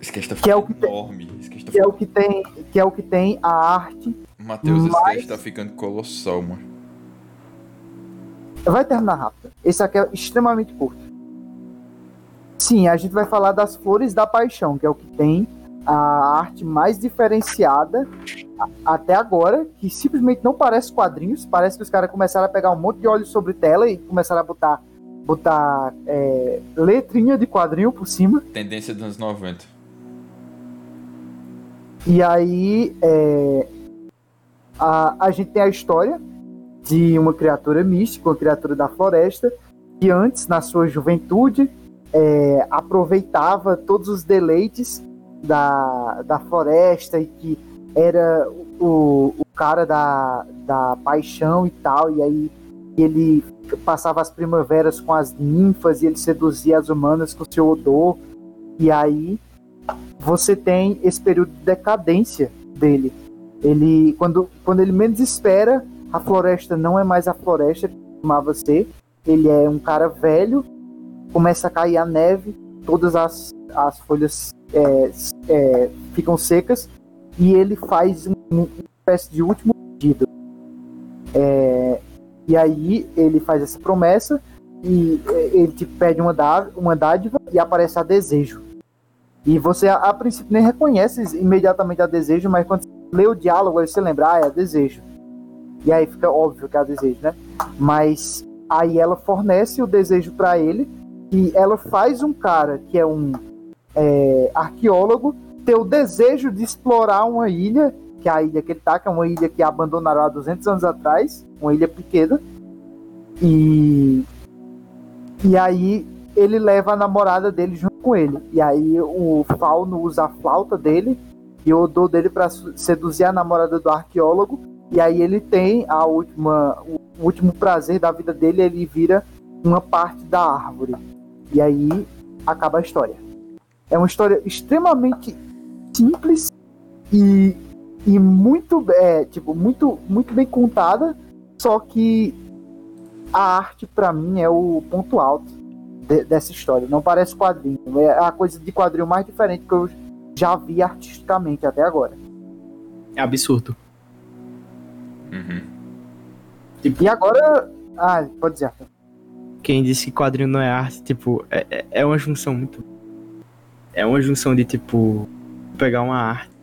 Esse está que é o que enorme. Tem, que, é o que tem, que é o que tem a arte Matheus, Mas... esse cast tá ficando colossal, mano. Vai terminar rápido. Esse aqui é extremamente curto. Sim, a gente vai falar das Flores da Paixão, que é o que tem a arte mais diferenciada até agora, que simplesmente não parece quadrinhos. Parece que os caras começaram a pegar um monte de óleo sobre tela e começaram a botar, botar é, letrinha de quadrinho por cima. Tendência dos anos 90. E aí, é, a, a gente tem a história de uma criatura mística, uma criatura da floresta, que antes, na sua juventude, é, aproveitava todos os deleites da, da floresta e que era o, o cara da, da paixão e tal, e aí ele passava as primaveras com as ninfas e ele seduzia as humanas com seu odor, e aí você tem esse período de decadência dele, ele, quando, quando ele menos espera, a floresta não é mais a floresta que costumava ser. Ele é um cara velho, começa a cair a neve, todas as, as folhas é, é, ficam secas, e ele faz um, uma espécie de último pedido. É, e aí ele faz essa promessa, e é, ele te pede uma, dádiva, uma dádiva e aparece a desejo. E você, a, a princípio, nem reconhece imediatamente a desejo, mas quando lê o diálogo, aí você lembra, ah, é desejo. E aí fica óbvio que é desejo, né? Mas aí ela fornece o desejo para ele e ela faz um cara que é um é, arqueólogo ter o desejo de explorar uma ilha que é a ilha que ele tá, que é uma ilha que abandonaram há 200 anos atrás, uma ilha pequena. E e aí ele leva a namorada dele junto com ele. E aí o Fauno usa a flauta dele e o Odô dele para seduzir a namorada do arqueólogo. E aí ele tem a última, o último prazer da vida dele, ele vira uma parte da árvore. E aí acaba a história. É uma história extremamente simples e, e muito, é, tipo, muito, muito bem contada, só que a arte para mim é o ponto alto de, dessa história. Não parece quadrinho, é a coisa de quadrinho mais diferente que eu já vi artisticamente até agora. É absurdo. Uhum. E agora, ah, pode dizer. Quem disse que quadrinho não é arte, tipo, é, é- é uma junção muito. É uma junção de, tipo, pegar uma arte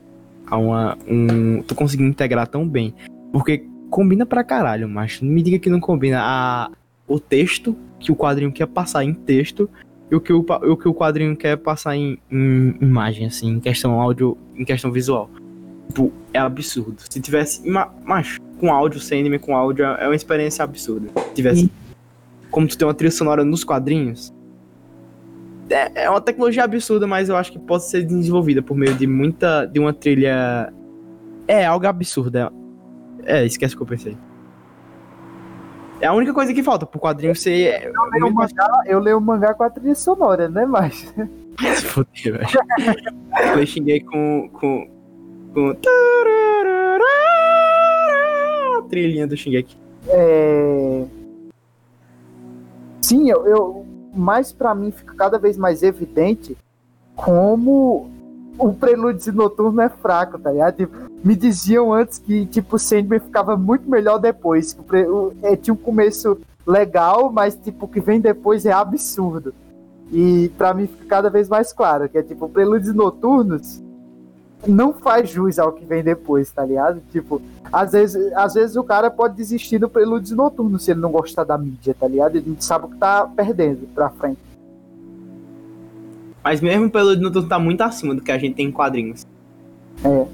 a uma. Um, tô conseguindo integrar tão bem. Porque combina pra caralho, mas não me diga que não combina a, o texto que o quadrinho quer passar em texto e o que o, o, que o quadrinho quer passar em, em imagem, assim, em questão áudio, em questão visual. Tipo, é absurdo. Se tivesse. ma- Mas, com áudio, sem anime com áudio, é uma experiência absurda. Se tivesse. Como tu tem uma trilha sonora nos quadrinhos. É, é uma tecnologia absurda, mas eu acho que pode ser desenvolvida por meio de muita. de uma trilha. É algo absurdo. É, é esquece o que eu pensei. É a única coisa que falta pro quadrinho ser. Eu leio, o mangá, eu leio o mangá com a trilha sonora, né? Mas fuder, velho. Eu xinguei com. com. com. A trilhinha do Shingeki. é... sim, eu, eu mais para mim fica cada vez mais evidente como o prelúdio noturno é fraco, tá ligado? Tipo, me diziam antes que tipo Sandman ficava muito melhor depois, que o pre- é, tinha um começo legal, mas tipo o que vem depois é absurdo. E pra mim fica cada vez mais claro que é tipo prelúdios noturnos não faz jus ao que vem depois, tá ligado? Tipo, às vezes, às vezes o cara pode desistir do prelúdio noturno se ele não gostar da mídia, tá ligado? Ele sabe o que tá perdendo pra frente. Mas mesmo pelo Noturno tá muito acima do que a gente tem em quadrinhos. É.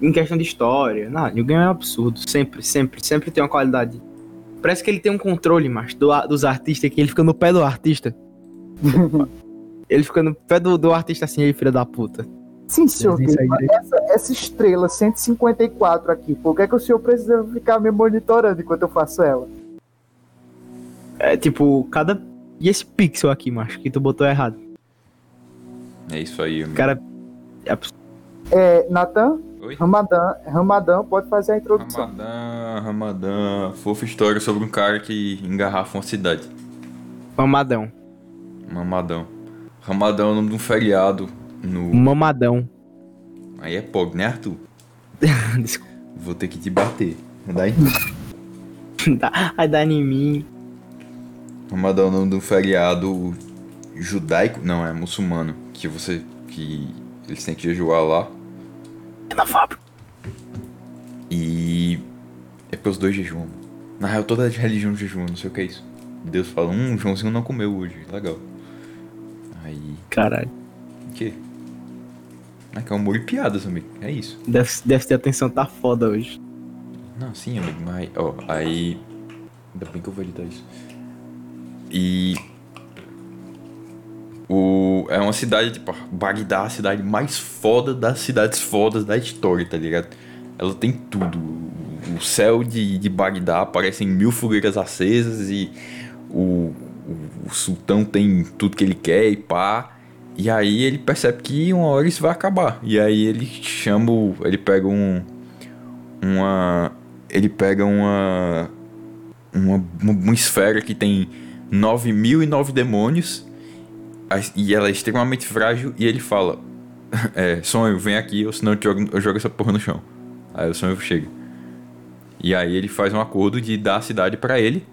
Em questão de história, não, New Game é um absurdo. Sempre, sempre, sempre tem uma qualidade. Parece que ele tem um controle, mas do, dos artistas que ele fica no pé do artista. ele fica no pé do, do artista assim, aí, filho da puta. Sim, senhor. Essa, essa estrela 154 aqui, por que, é que o senhor precisa ficar me monitorando enquanto eu faço ela? É tipo, cada. E esse pixel aqui, macho, que tu botou errado. É isso aí, amigo. Cara. É. É, Natan, Oi? Ramadã, Ramadã pode fazer a introdução. Ramadã, Ramadã. Fofa história sobre um cara que engarrafa uma cidade. Mamadão. Mamadão. Ramadão é o nome de um feriado no. Mamadão. Aí é POG, né, Arthur? Desculpa. Vou ter que te bater. Dá- Ai, dá em mim. Ramadão é o nome um feriado judaico. Não, é muçulmano. Que você. Que eles têm que jejuar lá. Xenofóbico. E. É porque os dois jejuam. Na real, toda religião jejua, não sei o que é isso. Deus fala, hum, Joãozinho não comeu hoje. Legal. Aí. Caralho. O quê? É que é humor e piadas, amigo. É isso. Deve, deve ter atenção, tá foda hoje. Não, sim, amigo, mas. Ó, aí. Ainda bem que eu vou editar isso. E. O, é uma cidade, tipo, Bagdá, a cidade mais foda das cidades fodas da história, tá ligado? Ela tem tudo. O céu de, de Bagdá aparecem mil fogueiras acesas e o, o, o sultão tem tudo que ele quer e pá. E aí ele percebe que uma hora isso vai acabar. E aí ele chama. o- Ele pega um. Uma. Ele pega uma. Uma, uma, esfera que tem 9009 demônios. E ela é extremamente frágil. E ele fala: é, Sonho, vem aqui, ou senão eu jogo, eu jogo essa porra no chão. Aí o sonho chega. E aí ele faz um acordo de dar a cidade pra ele.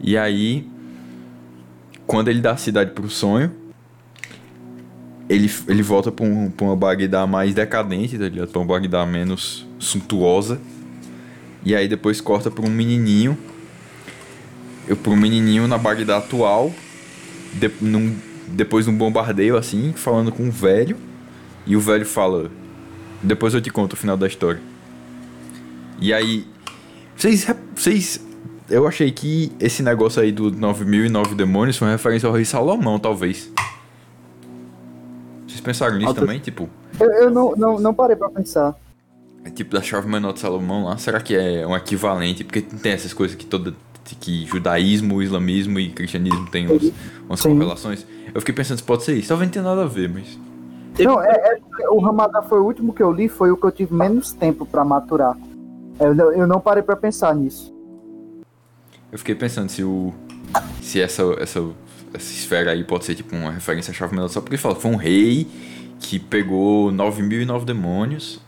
E aí. Quando ele dá a cidade pro sonho, ele, ele volta pra, um, pra uma Bagdá mais decadente, tá ligado? Pra uma Bagdá menos suntuosa. E aí depois corta pra um menininho. Eu pra um menininho na Bagdá atual. de- num- depois de um bombardeio assim, falando com um velho. E o velho fala: Depois eu te conto o final da história. E aí. Vocês. Vocês. Eu achei que esse negócio aí do 9009 demônios foi uma referência ao rei Salomão, talvez. Vocês pensaram nisso Alto- também? Tipo, Eu, eu não, não, não parei pra pensar. é tipo da chave menor de Salomão lá. Será que é um equivalente? Porque tem essas coisas que toda. que judaísmo, islamismo e cristianismo tem uns, umas Sim. correlações. Eu fiquei pensando se pode ser isso. Talvez não tenha nada a ver, mas. Não, é, é o Ramadã foi o último que eu li, foi o que eu tive menos tempo pra maturar. Eu não, eu não parei pra pensar nisso. Eu fiquei pensando se o. Se essa, essa, essa esfera aí pode ser tipo uma referência à chave menor só porque ele fala foi um rei que pegou 9009 demônios.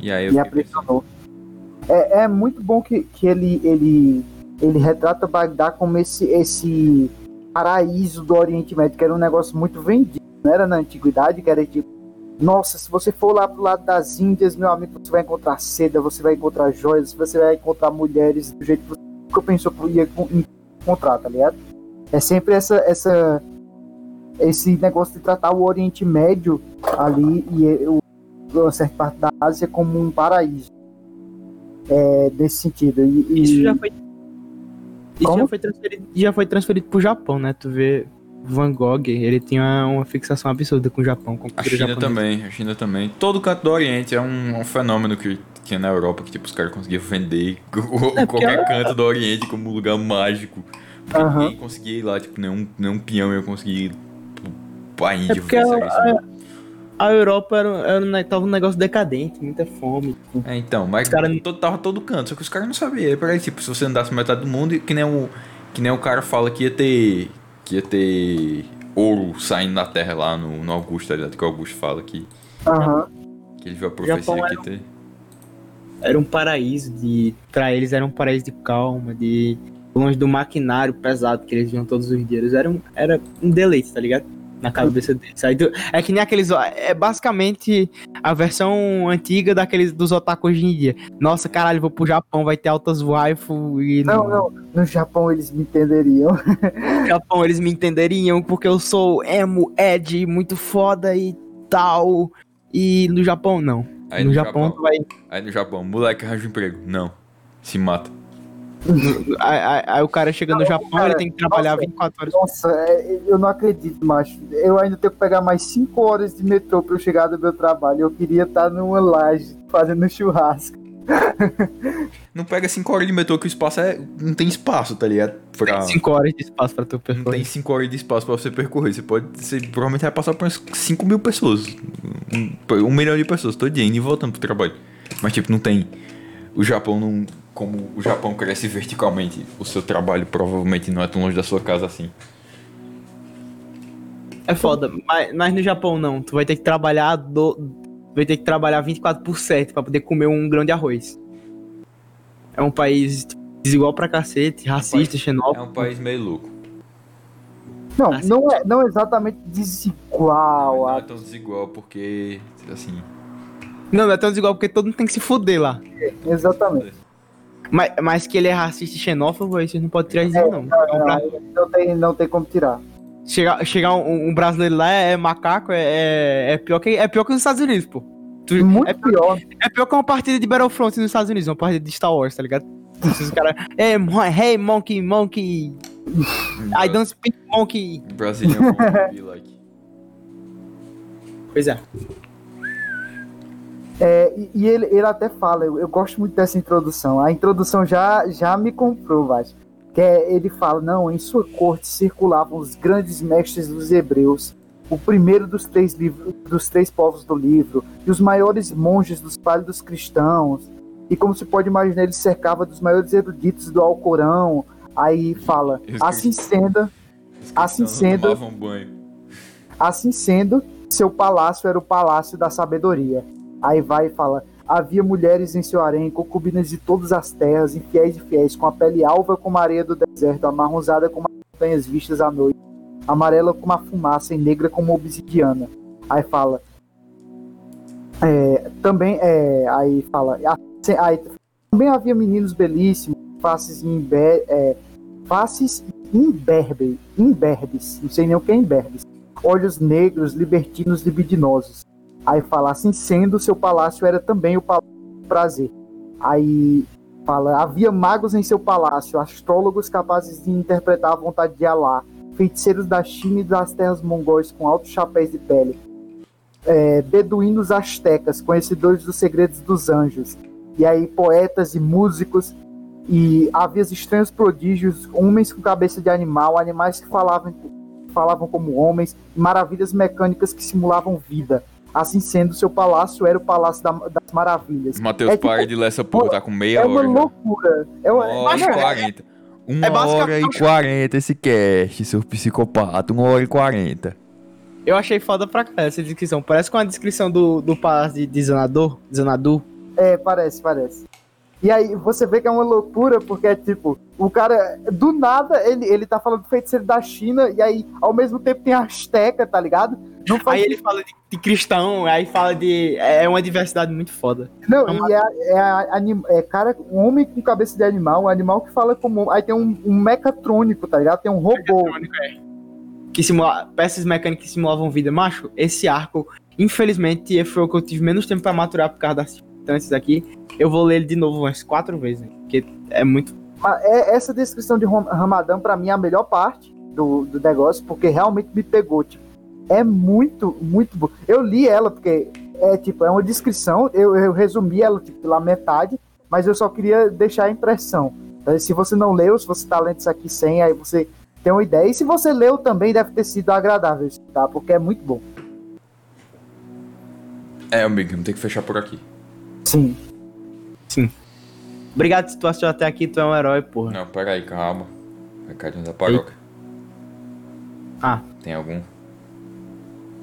E aí eu Me aprisionou. É, é muito bom que, que ele, ele, ele retrata Bagdá como esse, esse paraíso do Oriente Médio, que era um negócio muito vendido. Não era na antiguidade, que era tipo, nossa, se você for lá pro lado das Índias, meu amigo, você vai encontrar seda, você vai encontrar joias, você vai encontrar mulheres do jeito que você nunca pensou que ia encontrar, tá ligado? É sempre essa, essa, esse negócio de tratar o Oriente Médio ali e o uma certa parte da Ásia como um paraíso. É, desse sentido. E, e- Isso já foi. Isso já foi transferido, já foi transferido pro Japão, né? Tu vê Van Gogh, ele tinha uma fixação absurda com o Japão. Com a A China japonesa. também, a China também. Todo canto do Oriente é um, um fenômeno que, que é na Europa, que tipo, os caras conseguiam vender É, qualquer ela- canto do Oriente como um lugar mágico. Porque Aham. ninguém conseguia ir lá, tipo, nenhum, nenhum peão ia conseguir ir pra Índia. É porque fazer a, a- Europa era, era, tava um negócio decadente, muita fome. É, então, mas Os cara- todo, tava todo canto, só que os caras não sabiam. Aí, peraí, tipo, se você andasse metade do mundo, que nem o, que nem o cara fala que ia ter. que ia ter ouro saindo da terra lá no, no Augusto, tá ligado? Que o Augusto fala que, Aham. que ele viu a profecia que ia ter. Era um paraíso de. Pra eles era um paraíso de calma, de. longe do maquinário pesado que eles viam todos os dias. Era um, era um deleite, tá ligado? Na cabeça deles. Aí é que nem aqueles. É basicamente a versão antiga daqueles dos otaku hoje em dia. Nossa, caralho, vou pro Japão, vai ter altas waifu e. Não, não. No Japão eles me entenderiam. No Japão eles me entenderiam porque eu sou emo, ed, muito foda e tal. E no Japão, não. Aí no, no Japão, Japão. tu vai. Aí no Japão, moleque arranja um emprego. Não. Se mata. Aí, aí- aí o cara chega no Japão, cara, ele tem que trabalhar nossa. 24 horas. Nossa, é, eu não acredito, macho. Eu ainda tenho que pegar mais 5 horas de metrô pra eu chegar do meu trabalho. Eu queria estar numa laje fazendo churrasco. Não pega 5 horas de metrô que o espaço é. Não tem espaço, tá ligado? Pra... 5 horas de espaço pra tu Não percorrer. tem 5 horas de espaço pra você percorrer. Você pode. Você provavelmente vai passar por umas 5 mil pessoas. Um, um milhão de pessoas todo dia, indo e voltando pro trabalho. Mas tipo, não tem. O Japão não. Como o Japão cresce verticalmente, o seu trabalho provavelmente não é tão longe da sua casa assim. É foda, mas, mas no Japão não. Tu vai ter que trabalhar do, vai ter que trabalhar 24 por 7 pra poder comer um grão de arroz. É um país desigual pra cacete, racista, É xenófobo. um país meio louco. Não, Ah, sim. não é não é exatamente desigual. Não é a- tão desigual porque. Assim. Não, não é tão desigual porque todo mundo tem que se fuder lá. Exatamente. Mas, mas que ele é racista e xenófobo, aí vocês não podem tirar isso, não. É um bra- Não tem, não tem como tirar. Chegar, chegar um, um brasileiro lá é, é macaco, é, é, é pior que, é pior que os Estados Unidos, pô. Tu- Muito é, pior. é pior que uma partida de Battlefront nos Estados Unidos, uma partida de Star Wars, tá ligado? Esses caras, hey, mo- hey, monkey, monkey, I don't speak monkey. Brazilian would be like. Pois é. É, e e ele, ele até fala, eu, eu gosto muito dessa introdução. A introdução já, já me comprou, Vasco. Que é, ele fala, não, em sua corte circulavam os grandes mestres dos hebreus, o primeiro dos três, livros, dos três povos do livro, e os maiores monges dos pálidos cristãos. E como se pode imaginar, ele cercava dos maiores eruditos do Alcorão. Aí fala, assim sendo, Assim sendo-. Assim sendo, seu palácio era o palácio da sabedoria. Aí vai e fala: havia mulheres em seu harém, concubinas de todas as terras, infiéis e fiéis, com a pele alva como a areia do deserto, amarronzada como as montanhas vistas à noite, amarela como a fumaça e negra como obsidiana. Aí fala. é, também, é, aí fala. aí, também havia meninos belíssimos, faces imbe, é, faces imberbe, imberbes, não sei nem o que é imberbes olhos negros, libertinos, libidinosos. Aí fala assim, sendo seu palácio era também o palácio do prazer. Aí fala, havia magos em seu palácio, astrólogos capazes de interpretar a vontade de Alá, feiticeiros da China e das terras mongóis com altos chapéus de pele, é, beduínos astecas, conhecedores dos segredos dos anjos, e aí poetas e músicos, e havia estranhos prodígios, homens com cabeça de animal, animais que falavam, falavam como homens, maravilhas mecânicas que simulavam vida. Assim sendo, seu palácio era o Palácio da- das Maravilhas. Matheus, É para tipo- de ler essa porra, tá com meia É uma hora. loucura. É uma, hora e Mas, é- quarenta. Uma é hora e quarenta esse cast, seu psicopata. Uma hora e quarenta. Eu achei foda pra caralho essa descrição. Parece com a descrição do, do palácio de, de Zanador. Zanadu. É, parece, parece. E aí você vê que é uma loucura, porque é tipo, o cara, do nada, ele, ele tá falando do feiticeiro da China, e aí, ao mesmo tempo, tem a Azteca, tá ligado? Não faz Aí ele fala de, de cristão, aí fala de. É uma diversidade muito foda. Não, É uma- e é, é, anim- é cara, um homem com cabeça de animal, um animal que fala como. Aí tem um, um mecatrônico, tá ligado? Tem um robô. Que simula, peças mecânicas que simulavam vida. Macho, esse arco, infelizmente, foi o que eu tive menos tempo pra maturar por causa das circunstâncias aqui. Eu vou ler ele de novo umas quatro vezes? Porque é muito. Mas é, essa descrição de Ram- Ramadã, pra mim, é a melhor parte do, do negócio, porque realmente me pegou. Tipo, é muito, muito bom. Eu li ela, porque é tipo, é uma descrição, eu, eu resumi ela tipo, pela metade, mas eu só queria deixar a impressão. Então, Se você não leu, se você tá lendo isso aqui sem, aí você tem uma ideia. E se você leu também, deve ter sido agradável, tá? Porque é muito bom. É, amigo, vamos ter que fechar por aqui. Sim. Obrigado se tu assistiu até aqui, tu é um herói, porra. Não, pera aí, calma. Recadinho da paróquia. Ah. Tem algum?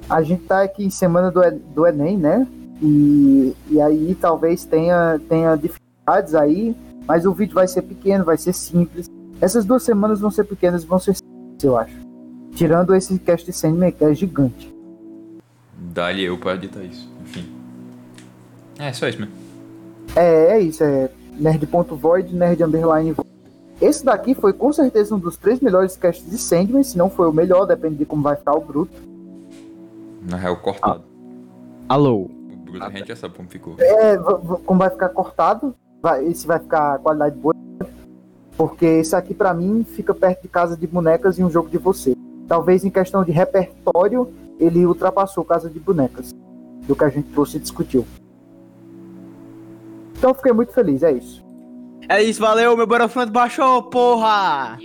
A gente tá aqui em semana do, do Enem, né? E, e aí talvez tenha, tenha dificuldades aí, mas o vídeo vai ser pequeno, vai ser simples. Essas duas semanas vão ser pequenas e vão ser simples, eu acho. Tirando esse cast de Sandman, que é gigante. Dá-lhe eu pra editar isso. É, só isso mesmo. É, é isso, é nerd.void, nerd underline void. Esse daqui foi com certeza um dos três melhores casts de Sandman, se não foi o melhor, depende de como vai ficar o bruto. Na real, cortado. Alô. O Bruto a gente já sabe como ficou. É, como vai ficar cortado, vai, esse vai ficar qualidade boa. Porque esse aqui pra mim fica perto de Casa de Bonecas e um jogo de você. Talvez em questão de repertório, ele ultrapassou Casa de Bonecas. Do que a gente trouxe e discutiu. Então eu fiquei muito feliz, é isso. É isso, valeu, meu Battlefront baixou, porra!